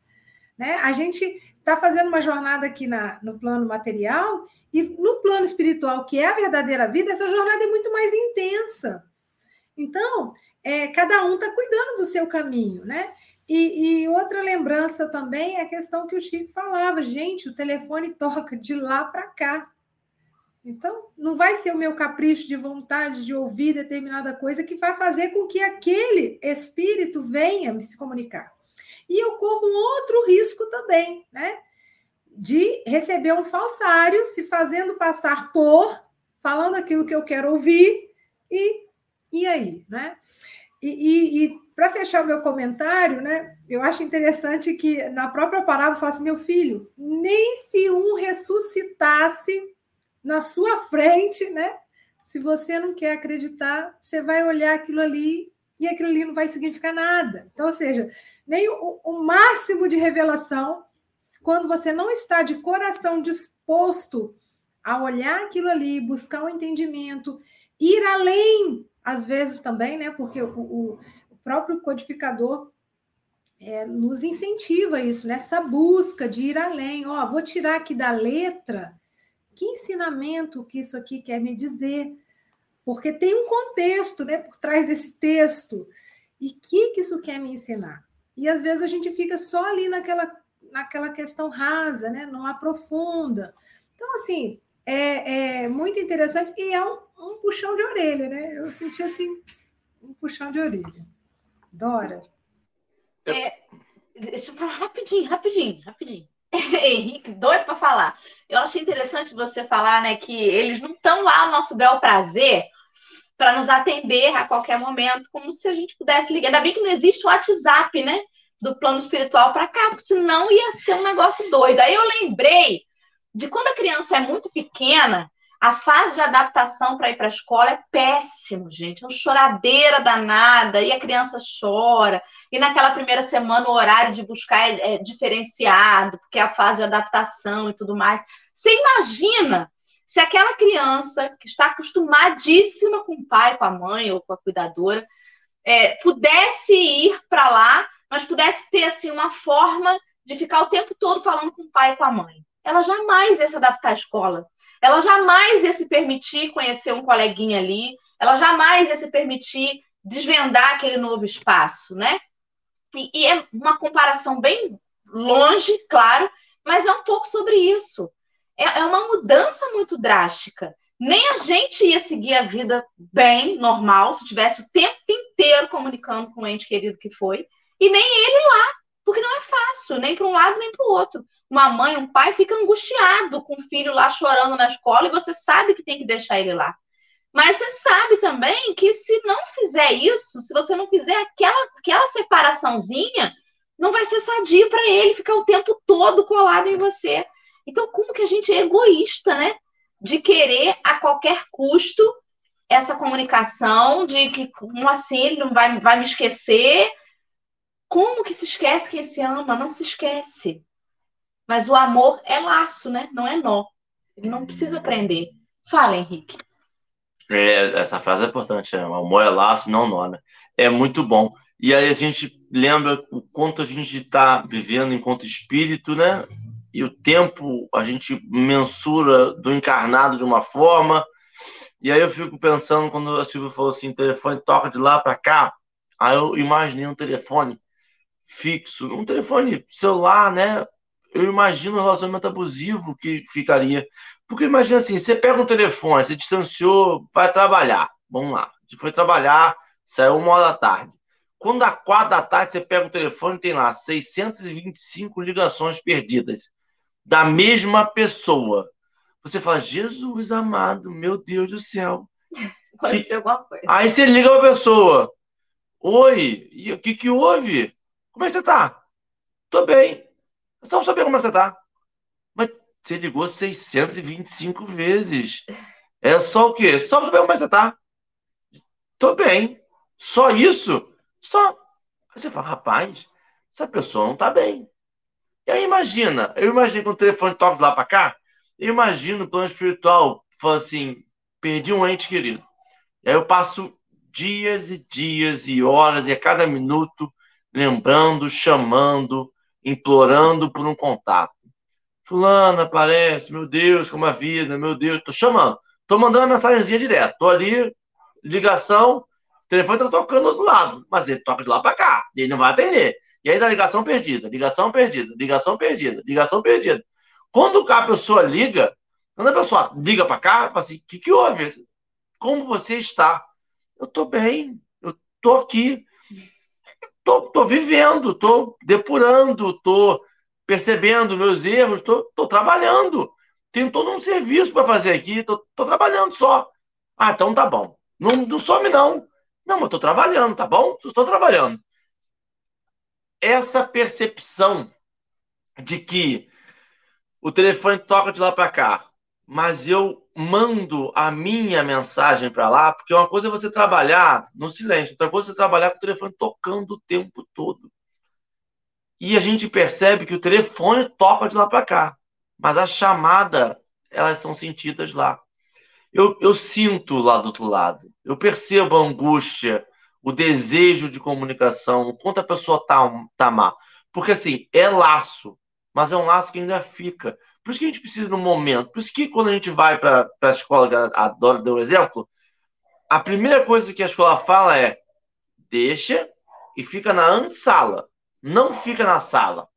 Né? A gente está fazendo uma jornada aqui na, no plano material e no plano espiritual, que é a verdadeira vida, essa jornada é muito mais intensa. Então, é, cada um está cuidando do seu caminho, né? E, e, outra lembrança também é a questão que o Chico falava, gente, o telefone toca de lá para cá. Então, não vai ser o meu capricho de vontade de ouvir determinada coisa que vai fazer com que aquele espírito venha me se comunicar. E eu corro um outro risco também, né? De receber um falsário, se fazendo passar por, falando aquilo que eu quero ouvir, e, e aí, né? E, e, e para fechar o meu comentário, né, eu acho interessante que na própria parábola fala assim: meu filho, nem se um ressuscitasse na sua frente, né? Se você não quer acreditar, você vai olhar aquilo ali e aquilo ali não vai significar nada. Então, ou seja, nem o, o máximo de revelação, quando você não está de coração disposto a olhar aquilo ali, buscar um entendimento, ir além às vezes também, né? Porque o, o, o próprio codificador é, nos incentiva isso, nessa busca de ir além. Ó, vou tirar aqui da letra que ensinamento que isso aqui quer me dizer, porque tem um contexto, né, por trás desse texto. E que que isso quer me ensinar? E às vezes a gente fica só ali naquela naquela questão rasa, né? Não aprofunda. Então, assim, é, é muito interessante e é um, um puxão de orelha, né? Eu senti assim, um puxão de orelha. Dora. É, deixa eu falar rapidinho, rapidinho, rapidinho. Henrique, doido para falar. Eu achei interessante você falar, né, que eles não estão lá ao nosso bel prazer para nos atender a qualquer momento, como se a gente pudesse ligar. Ainda bem que não existe o WhatsApp, né, do plano espiritual para cá, porque senão ia ser um negócio doido. Aí eu lembrei de quando a criança é muito pequena, a fase de adaptação para ir para a escola é péssimo, gente. É uma choradeira danada, e a criança chora. E naquela primeira semana o horário de buscar é, é diferenciado, porque é a fase de adaptação e tudo mais. Você imagina se aquela criança que está acostumadíssima com o pai, com a mãe ou com a cuidadora, é, pudesse ir para lá, mas pudesse ter assim uma forma de ficar o tempo todo falando com o pai e com a mãe ela jamais ia se adaptar à escola. Ela jamais ia se permitir conhecer um coleguinha ali, ela jamais ia se permitir desvendar aquele novo espaço, né? E, e é uma comparação bem longe, claro, mas é um pouco sobre isso. É, é uma mudança muito drástica. Nem a gente ia seguir a vida bem, normal, se tivesse o tempo inteiro comunicando com o ente querido que foi, e nem ele lá, porque não é fácil, nem para um lado nem para o outro uma mãe, um pai fica angustiado com o filho lá chorando na escola e você sabe que tem que deixar ele lá. Mas você sabe também que se não fizer isso, se você não fizer aquela, aquela separaçãozinha, não vai ser sadio para ele ficar o tempo todo colado em você. Então, como que a gente é egoísta, né? De querer a qualquer custo essa comunicação, de que, como assim, ele não vai, vai me esquecer. Como que se esquece quem se ama? Não se esquece. Mas o amor é laço, né? Não é nó. Ele não precisa aprender. Fala, Henrique. É, essa frase é importante. É, o amor é laço, não nó, né? É muito bom. E aí a gente lembra o quanto a gente está vivendo enquanto espírito, né? E o tempo a gente mensura do encarnado de uma forma. E aí eu fico pensando, quando a Silvia falou assim, telefone toca de lá para cá, aí eu imaginei um telefone fixo, um telefone celular, né? eu imagino o relacionamento abusivo que ficaria. Porque imagina assim, você pega um telefone, você distanciou, vai trabalhar. Vamos lá. Foi trabalhar, saiu uma hora da tarde. Quando dá quatro da tarde, você pega o telefone tem lá 625 ligações perdidas da mesma pessoa. Você fala, Jesus amado, meu Deus do céu. Ser alguma coisa. Aí você liga para a pessoa. Oi, e o que que houve? Como é que você tá? Tô bem. É só saber como é você tá. Mas você ligou 625 vezes. É só o quê? Só pra saber como é você tá. Tô bem. Só isso? Só. Aí você fala, rapaz, essa pessoa não tá bem. E aí imagina, eu imagino que o telefone toca lá para cá, eu imagino o plano espiritual, fala assim, perdi um ente querido. E aí eu passo dias e dias e horas, e a cada minuto, lembrando, chamando, implorando por um contato. Fulano aparece, meu Deus, como a vida, meu Deus, tô chamando. Tô mandando uma mensagenzinha direto. Tô ali, ligação, o telefone tá tocando do outro lado, mas ele toca de lá para cá, ele não vai atender. E aí da ligação perdida, ligação perdida, ligação perdida, ligação perdida. Quando a pessoa liga, quando a pessoa liga para cá, fala assim: o que, que houve? Como você está? Eu estou bem, eu estou aqui, estou vivendo, estou depurando, estou percebendo meus erros, estou trabalhando. Tenho todo um serviço para fazer aqui, estou trabalhando só. Ah, então tá bom. Não, não some, não. Não, mas estou trabalhando, tá bom? Estou trabalhando essa percepção de que o telefone toca de lá para cá, mas eu mando a minha mensagem para lá, porque uma coisa é você trabalhar no silêncio, outra coisa é você trabalhar com o telefone tocando o tempo todo. E a gente percebe que o telefone toca de lá para cá, mas a chamada, elas são sentidas lá. Eu, eu sinto lá do outro lado, eu percebo a angústia, o desejo de comunicação, o quanto a pessoa tá, tá má. Porque, assim, é laço, mas é um laço que ainda fica. Por isso que a gente precisa no momento. Por isso que quando a gente vai para a escola, a Dora deu exemplo, a primeira coisa que a escola fala é deixa e fica na antessala. Não fica na sala.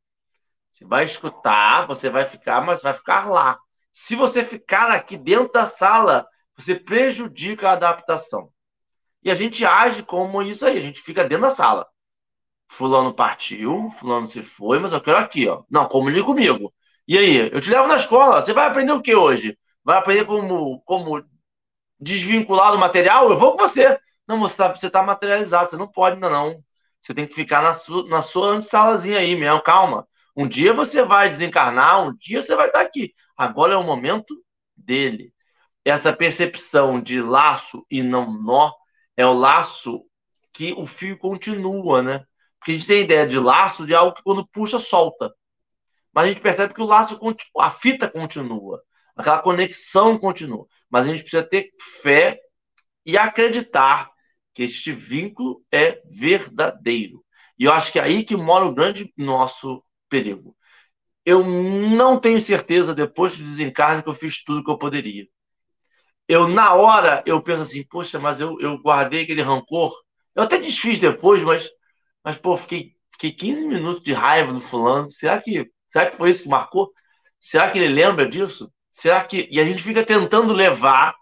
Você vai escutar, você vai ficar, mas vai ficar lá. Se você ficar aqui dentro da sala, você prejudica a adaptação. E a gente age como isso aí, a gente fica dentro da sala. Fulano partiu, fulano se foi, mas eu quero aqui, ó. Não, comunique comigo. E aí, eu te levo na escola, você vai aprender o que hoje? Vai aprender como, como desvincular do material? Eu vou com você. Não, você está você tá materializado, você não pode ainda não. Você tem que ficar na sua, na sua salazinha aí mesmo, calma. Um dia você vai desencarnar, um dia você vai estar aqui. Agora é o momento dele. Essa percepção de laço e não nó é o laço que o fio continua, né? Porque a gente tem ideia de laço de algo que quando puxa, solta. Mas a gente percebe que o laço, a fita continua, aquela conexão continua. Mas a gente precisa ter fé e acreditar que este vínculo é verdadeiro. E eu acho que é aí que mora o grande nosso perigo. Eu não tenho certeza, depois do desencarne, que eu fiz tudo que eu poderia eu na hora eu penso assim, poxa, mas eu, eu guardei aquele rancor. Eu até desfiz depois, mas, mas pô, fiquei, fiquei 15 minutos de raiva do fulano. Será que, será que foi isso que marcou? Será que ele lembra disso? Será que. E a gente fica tentando levar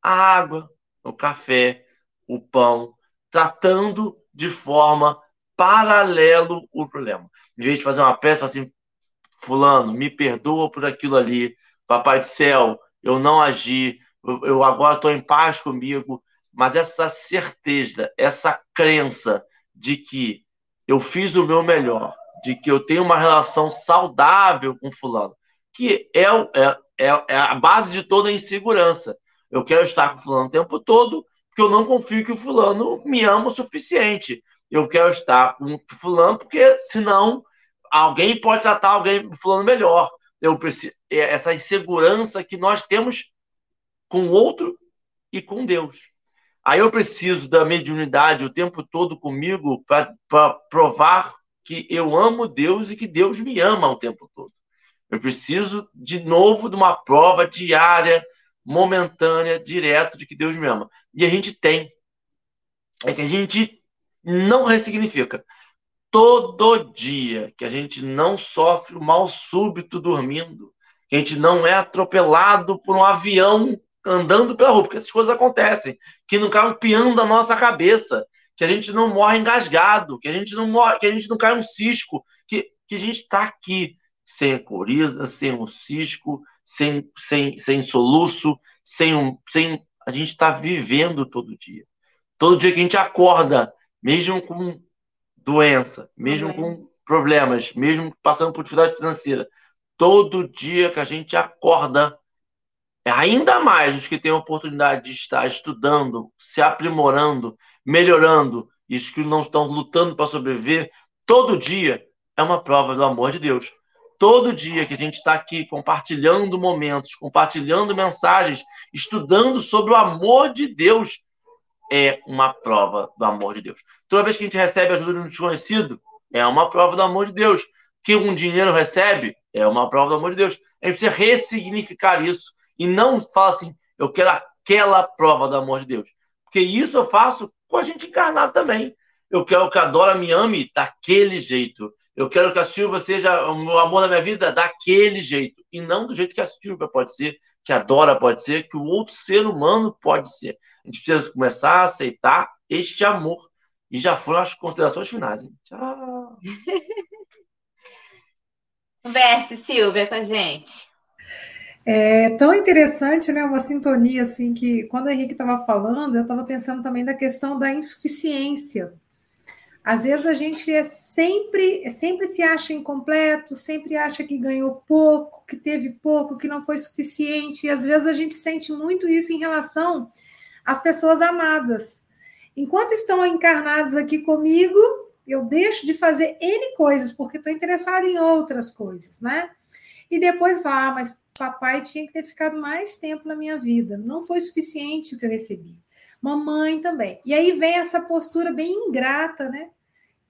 a água, o café, o pão, tratando de forma paralelo o problema. Em vez de fazer uma peça assim, fulano, me perdoa por aquilo ali, papai do céu, eu não agi, eu agora estou em paz comigo, mas essa certeza, essa crença de que eu fiz o meu melhor, de que eu tenho uma relação saudável com fulano, que é, é, é, é a base de toda a insegurança. Eu quero estar com fulano o tempo todo, porque eu não confio que o fulano me ama o suficiente. Eu quero estar com fulano, porque senão alguém pode tratar alguém fulano melhor. Eu preciso, é essa insegurança que nós temos com o outro e com Deus. Aí eu preciso da mediunidade o tempo todo comigo para provar que eu amo Deus e que Deus me ama o tempo todo. Eu preciso, de novo, de uma prova diária, momentânea, direto de que Deus me ama. E a gente tem. É que a gente não ressignifica. Todo dia que a gente não sofre o mal súbito dormindo, que a gente não é atropelado por um avião andando pela rua, porque essas coisas acontecem, que não caem um piano da nossa cabeça, que a gente não morre engasgado, que a gente não morre, que a gente não cai um cisco, que, que a gente está aqui sem coriza, sem um cisco, sem, sem, sem soluço, sem um. Sem, a gente está vivendo todo dia. Todo dia que a gente acorda, mesmo com doença, mesmo com problemas, mesmo passando por dificuldade financeira, todo dia que a gente acorda, ainda mais os que têm a oportunidade de estar estudando, se aprimorando, melhorando, e os que não estão lutando para sobreviver, todo dia é uma prova do amor de Deus. Todo dia que a gente está aqui compartilhando momentos, compartilhando mensagens, estudando sobre o amor de Deus, é uma prova do amor de Deus. Toda vez que a gente recebe ajuda de um desconhecido, é uma prova do amor de Deus. Que um dinheiro recebe, é uma prova do amor de Deus. A gente precisa ressignificar isso e não falar assim, eu quero aquela prova do amor de Deus. Porque isso eu faço com a gente encarnado também. Eu quero que a Dora me ame daquele jeito. Eu quero que a Silva seja o amor da minha vida daquele jeito. E não do jeito que a Silva pode ser, que a Dora pode ser, que o outro ser humano pode ser. A gente precisa começar a aceitar este amor. E já foram as considerações finais. Hein? Tchau. Converse, Silvia, com a gente. É tão interessante, né? Uma sintonia assim que quando o Henrique estava falando, eu estava pensando também da questão da insuficiência. Às vezes a gente é sempre, sempre se acha incompleto, sempre acha que ganhou pouco, que teve pouco, que não foi suficiente, e às vezes a gente sente muito isso em relação às pessoas amadas. Enquanto estão encarnados aqui comigo, eu deixo de fazer N coisas, porque estou interessada em outras coisas, né? E depois vá, ah, mas papai tinha que ter ficado mais tempo na minha vida, não foi suficiente o que eu recebi mamãe também. E aí vem essa postura bem ingrata, né?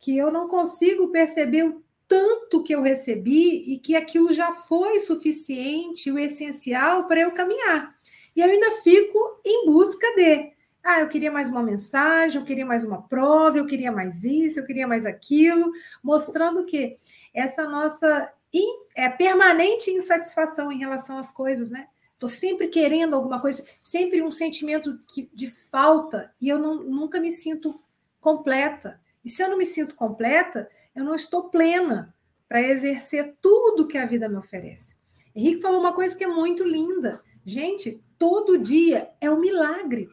Que eu não consigo perceber o tanto que eu recebi e que aquilo já foi suficiente, o essencial para eu caminhar. E eu ainda fico em busca de. Ah, eu queria mais uma mensagem, eu queria mais uma prova, eu queria mais isso, eu queria mais aquilo, mostrando que essa nossa in, é, permanente insatisfação em relação às coisas, né? Estou sempre querendo alguma coisa, sempre um sentimento que, de falta, e eu não, nunca me sinto completa. E se eu não me sinto completa, eu não estou plena para exercer tudo que a vida me oferece. Henrique falou uma coisa que é muito linda. Gente, todo dia é um milagre.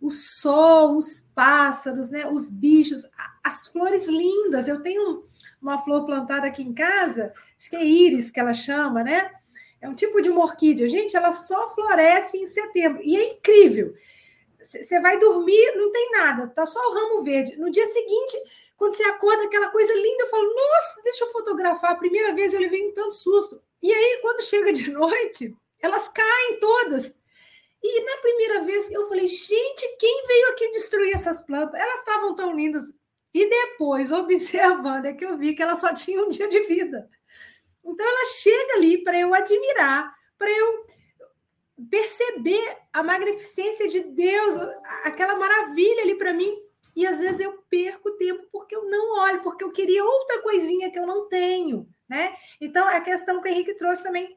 O sol, os pássaros, né, os bichos, as flores lindas. Eu tenho uma flor plantada aqui em casa, acho que é íris que ela chama, né? É um tipo de uma orquídea. Gente, ela só floresce em setembro. E é incrível. Você vai dormir, não tem nada, tá só o ramo verde. No dia seguinte, quando você acorda, aquela coisa linda, eu falo, nossa, deixa eu fotografar. A primeira vez eu levei um tanto susto. E aí, quando chega de noite, elas caem todas. E na primeira vez eu falei, gente, quem veio aqui destruir essas plantas? Elas estavam tão lindas. E depois, observando, é que eu vi que elas só tinham um dia de vida. Então ela chega ali para eu admirar, para eu perceber a magnificência de Deus, aquela maravilha ali para mim. E às vezes eu perco tempo porque eu não olho, porque eu queria outra coisinha que eu não tenho, né? Então é a questão que o Henrique trouxe também.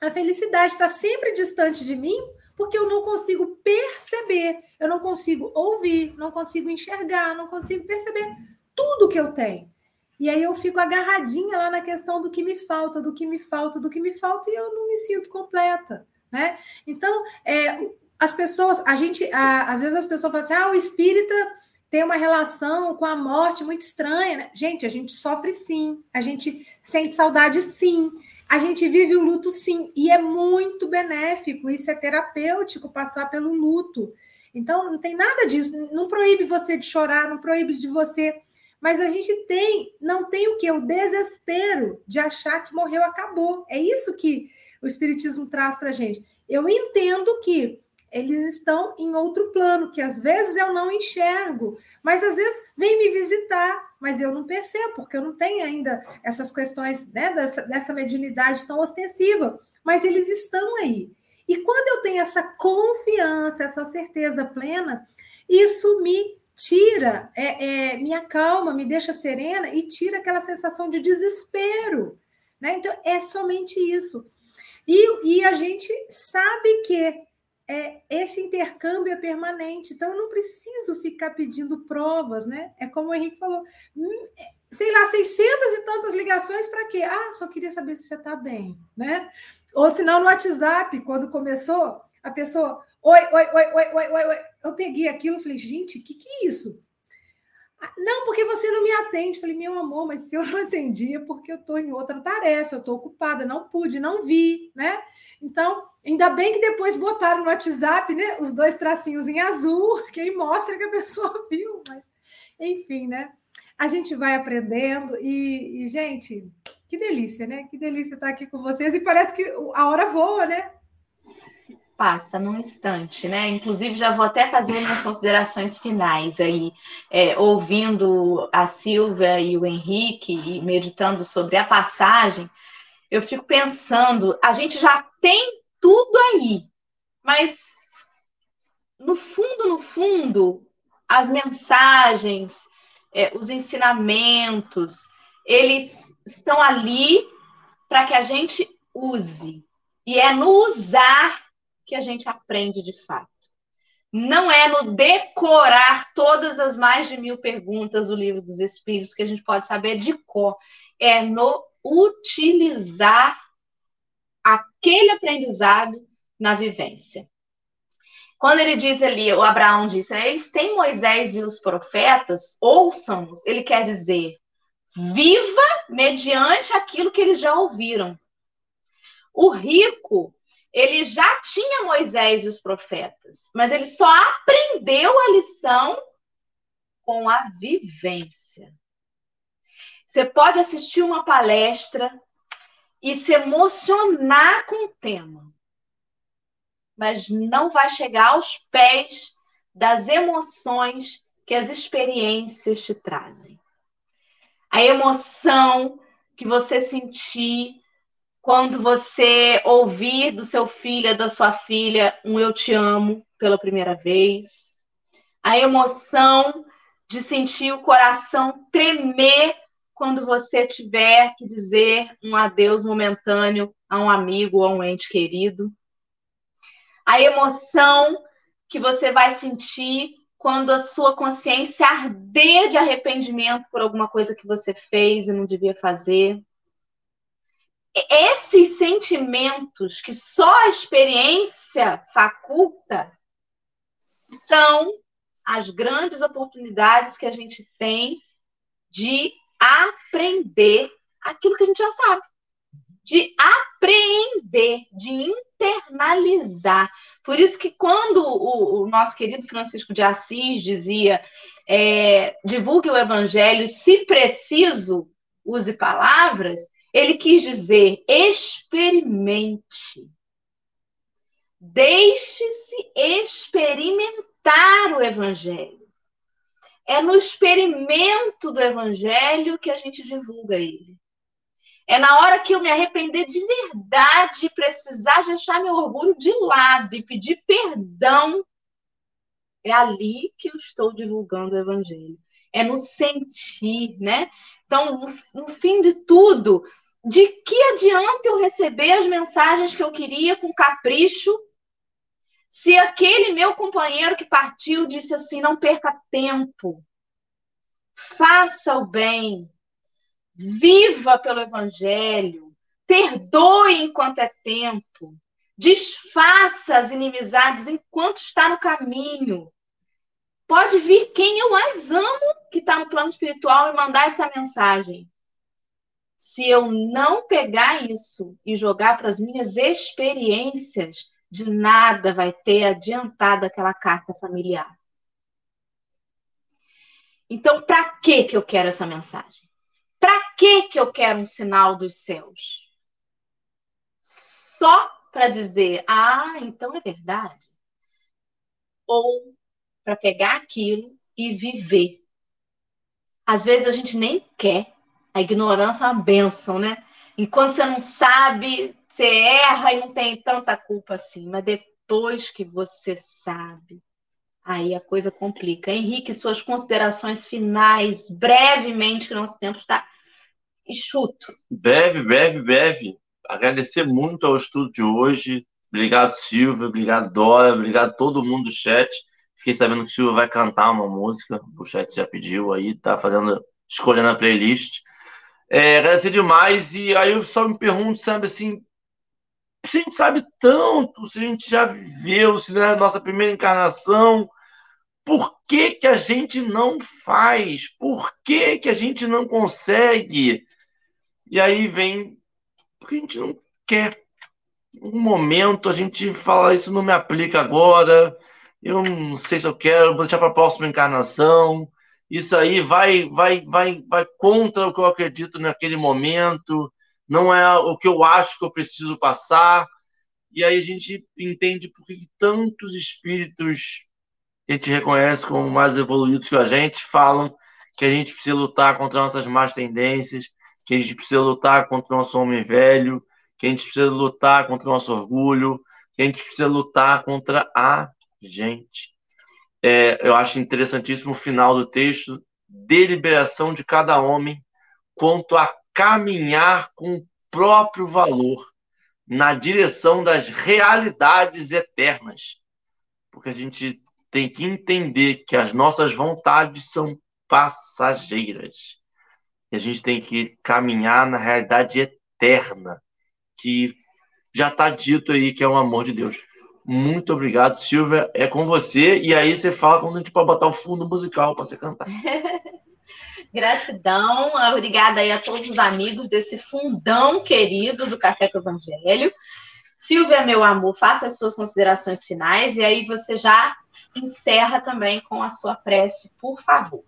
A felicidade está sempre distante de mim porque eu não consigo perceber, eu não consigo ouvir, não consigo enxergar, não consigo perceber tudo que eu tenho. E aí eu fico agarradinha lá na questão do que me falta, do que me falta, do que me falta, e eu não me sinto completa, né? Então, é, as pessoas, a gente, a, às vezes as pessoas falam assim, ah, o espírita tem uma relação com a morte muito estranha, né? Gente, a gente sofre sim, a gente sente saudade sim, a gente vive o luto sim, e é muito benéfico, isso é terapêutico, passar pelo luto. Então, não tem nada disso, não proíbe você de chorar, não proíbe de você mas a gente tem, não tem o que? O desespero de achar que morreu, acabou. É isso que o Espiritismo traz para a gente. Eu entendo que eles estão em outro plano, que às vezes eu não enxergo, mas às vezes vem me visitar, mas eu não percebo, porque eu não tenho ainda essas questões né, dessa, dessa mediunidade tão ostensiva, mas eles estão aí. E quando eu tenho essa confiança, essa certeza plena, isso me tira, é, é, me acalma, me deixa serena e tira aquela sensação de desespero. Né? Então, é somente isso. E, e a gente sabe que é, esse intercâmbio é permanente, então eu não preciso ficar pedindo provas, né? É como o Henrique falou, hum, é, sei lá, 600 e tantas ligações para quê? Ah, só queria saber se você está bem, né? Ou se não, no WhatsApp, quando começou, a pessoa, oi, oi, oi, oi, oi, oi, oi. Eu peguei aquilo e falei, gente, o que, que é isso? Ah, não, porque você não me atende. Falei, meu amor, mas se eu não atendi é porque eu estou em outra tarefa, eu estou ocupada, não pude, não vi, né? Então, ainda bem que depois botaram no WhatsApp, né? Os dois tracinhos em azul, que aí mostra que a pessoa viu, mas enfim, né? A gente vai aprendendo e, e gente, que delícia, né? Que delícia estar aqui com vocês e parece que a hora voa, né? passa num instante, né? Inclusive, já vou até fazer minhas considerações finais aí, é, ouvindo a Silvia e o Henrique e meditando sobre a passagem, eu fico pensando, a gente já tem tudo aí, mas no fundo, no fundo, as mensagens, é, os ensinamentos, eles estão ali para que a gente use. E é no usar que a gente aprende de fato. Não é no decorar todas as mais de mil perguntas do livro dos Espíritos que a gente pode saber de cor. É no utilizar aquele aprendizado na vivência. Quando ele diz ali, o Abraão disse, né, eles têm Moisés e os profetas, ouçam-nos. Ele quer dizer, viva mediante aquilo que eles já ouviram. O rico ele já tinha Moisés e os profetas, mas ele só aprendeu a lição com a vivência. Você pode assistir uma palestra e se emocionar com o tema, mas não vai chegar aos pés das emoções que as experiências te trazem. A emoção que você sentir quando você ouvir do seu filho, da sua filha, um eu te amo pela primeira vez, a emoção de sentir o coração tremer quando você tiver que dizer um adeus momentâneo a um amigo ou a um ente querido, a emoção que você vai sentir quando a sua consciência arder de arrependimento por alguma coisa que você fez e não devia fazer. Esses sentimentos que só a experiência faculta são as grandes oportunidades que a gente tem de aprender aquilo que a gente já sabe, de apreender, de internalizar. Por isso que quando o, o nosso querido Francisco de Assis dizia é, divulgue o evangelho, se preciso, use palavras, ele quis dizer: experimente. Deixe-se experimentar o Evangelho. É no experimento do Evangelho que a gente divulga ele. É na hora que eu me arrepender de verdade precisar deixar meu orgulho de lado e pedir perdão. É ali que eu estou divulgando o Evangelho. É no sentir, né? Então, no, no fim de tudo, de que adianta eu receber as mensagens que eu queria com capricho se aquele meu companheiro que partiu disse assim: não perca tempo, faça o bem, viva pelo Evangelho, perdoe enquanto é tempo, desfaça as inimizades enquanto está no caminho. Pode vir quem eu mais amo que está no plano espiritual e mandar essa mensagem. Se eu não pegar isso e jogar para as minhas experiências, de nada vai ter adiantado aquela carta familiar. Então, para que que eu quero essa mensagem? Para que que eu quero um sinal dos céus? Só para dizer, ah, então é verdade? Ou para pegar aquilo e viver? Às vezes a gente nem quer, a ignorância é uma benção, né? Enquanto você não sabe, você erra e não tem tanta culpa assim. Mas depois que você sabe, aí a coisa complica. Henrique, suas considerações finais, brevemente, que nosso tempo está enxuto. Breve, breve, breve. Agradecer muito ao estudo de hoje. Obrigado, Silvia. Obrigado, Dora. Obrigado todo mundo do chat. Fiquei sabendo que o Silvio vai cantar uma música. O chat já pediu aí, tá fazendo, escolhendo a playlist. É, agradecer demais. E aí eu só me pergunto, sabe assim, se a gente sabe tanto, se a gente já viveu, se não é a nossa primeira encarnação, por que, que a gente não faz? Por que, que a gente não consegue? E aí vem, porque a gente não quer. Um momento a gente fala, isso não me aplica agora, eu não sei se eu quero, vou deixar para a próxima encarnação. Isso aí vai, vai, vai, vai contra o que eu acredito naquele momento, não é o que eu acho que eu preciso passar. E aí a gente entende por que tantos espíritos que a gente reconhece como mais evoluídos que a gente falam que a gente precisa lutar contra nossas más tendências, que a gente precisa lutar contra o nosso homem velho, que a gente precisa lutar contra o nosso orgulho, que a gente precisa lutar contra a gente. É, eu acho interessantíssimo o final do texto, deliberação de cada homem quanto a caminhar com o próprio valor na direção das realidades eternas. Porque a gente tem que entender que as nossas vontades são passageiras. E a gente tem que caminhar na realidade eterna, que já está dito aí que é o amor de Deus. Muito obrigado, Silvia. É com você. E aí você fala quando a gente pode botar o fundo musical para você cantar. Gratidão, obrigada aí a todos os amigos desse fundão querido do Café com Evangelho. Silvia, meu amor, faça as suas considerações finais e aí você já encerra também com a sua prece, por favor.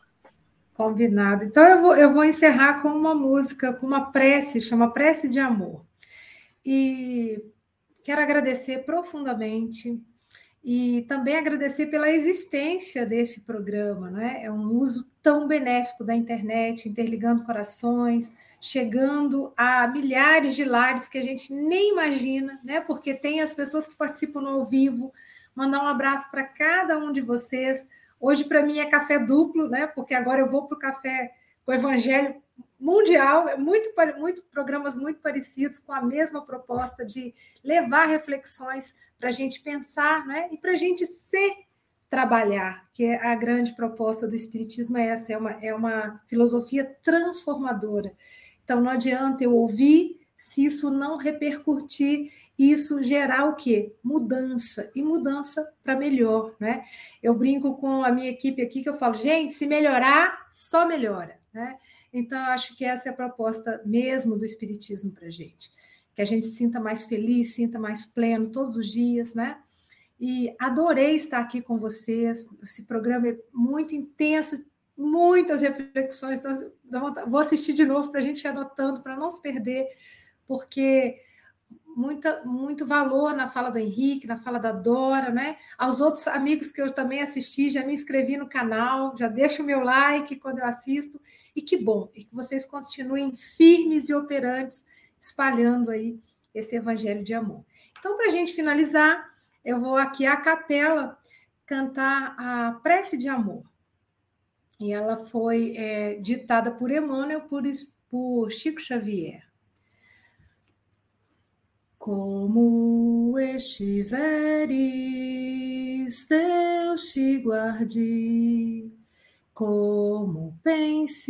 Combinado. Então eu vou, eu vou encerrar com uma música, com uma prece, chama Prece de Amor. E Quero agradecer profundamente e também agradecer pela existência desse programa, né? É um uso tão benéfico da internet, interligando corações, chegando a milhares de lares que a gente nem imagina, né? Porque tem as pessoas que participam no ao vivo. Mandar um abraço para cada um de vocês. Hoje para mim é café duplo, né? Porque agora eu vou para o café com o Evangelho mundial, é muito, muito programas muito parecidos com a mesma proposta de levar reflexões para a gente pensar, né? E para a gente ser trabalhar, que é a grande proposta do Espiritismo é essa, é uma, é uma filosofia transformadora. Então não adianta eu ouvir se isso não repercutir, isso gerar o quê? Mudança, e mudança para melhor, né? Eu brinco com a minha equipe aqui que eu falo, gente, se melhorar, só melhora, né? Então, acho que essa é a proposta mesmo do Espiritismo para a gente. Que a gente sinta mais feliz, sinta mais pleno todos os dias, né? E adorei estar aqui com vocês. Esse programa é muito intenso, muitas reflexões. Então, vou assistir de novo para a gente ir anotando, para não se perder, porque muita, muito valor na fala do Henrique, na fala da Dora, né? Aos outros amigos que eu também assisti, já me inscrevi no canal, já deixo o meu like quando eu assisto. E que bom, e que vocês continuem firmes e operantes, espalhando aí esse evangelho de amor. Então, para a gente finalizar, eu vou aqui à capela cantar a prece de amor. E ela foi é, ditada por Emmanuel, por, por Chico Xavier. Como estiveres, Deus te guarde. Como penses,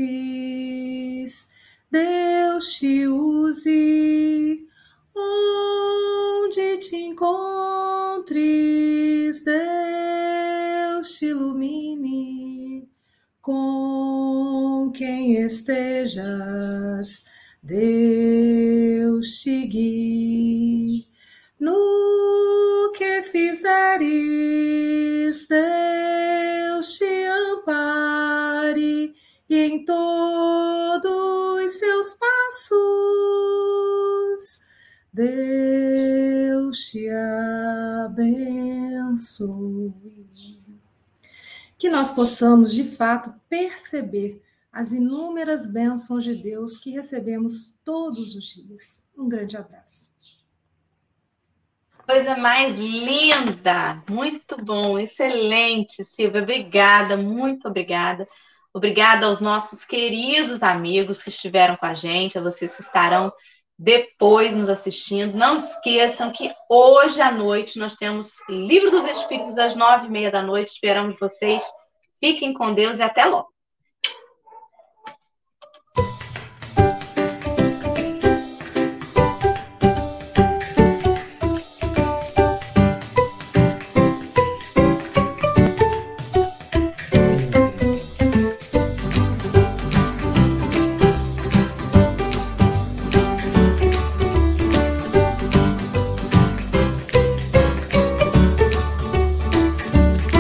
Deus te use. Onde te encontres, Deus te ilumine. Com quem estejas, Deus te guie no que fizeres, Deus te ampare e em seus passos, Deus te abençoe. Que nós possamos, de fato, perceber as inúmeras bênçãos de Deus que recebemos todos os dias. Um grande abraço. Coisa mais linda! Muito bom, excelente, Silvia. Obrigada, muito obrigada. Obrigada aos nossos queridos amigos que estiveram com a gente, a vocês que estarão depois nos assistindo. Não esqueçam que hoje à noite nós temos Livro dos Espíritos às nove e meia da noite. Esperamos vocês. Fiquem com Deus e até logo.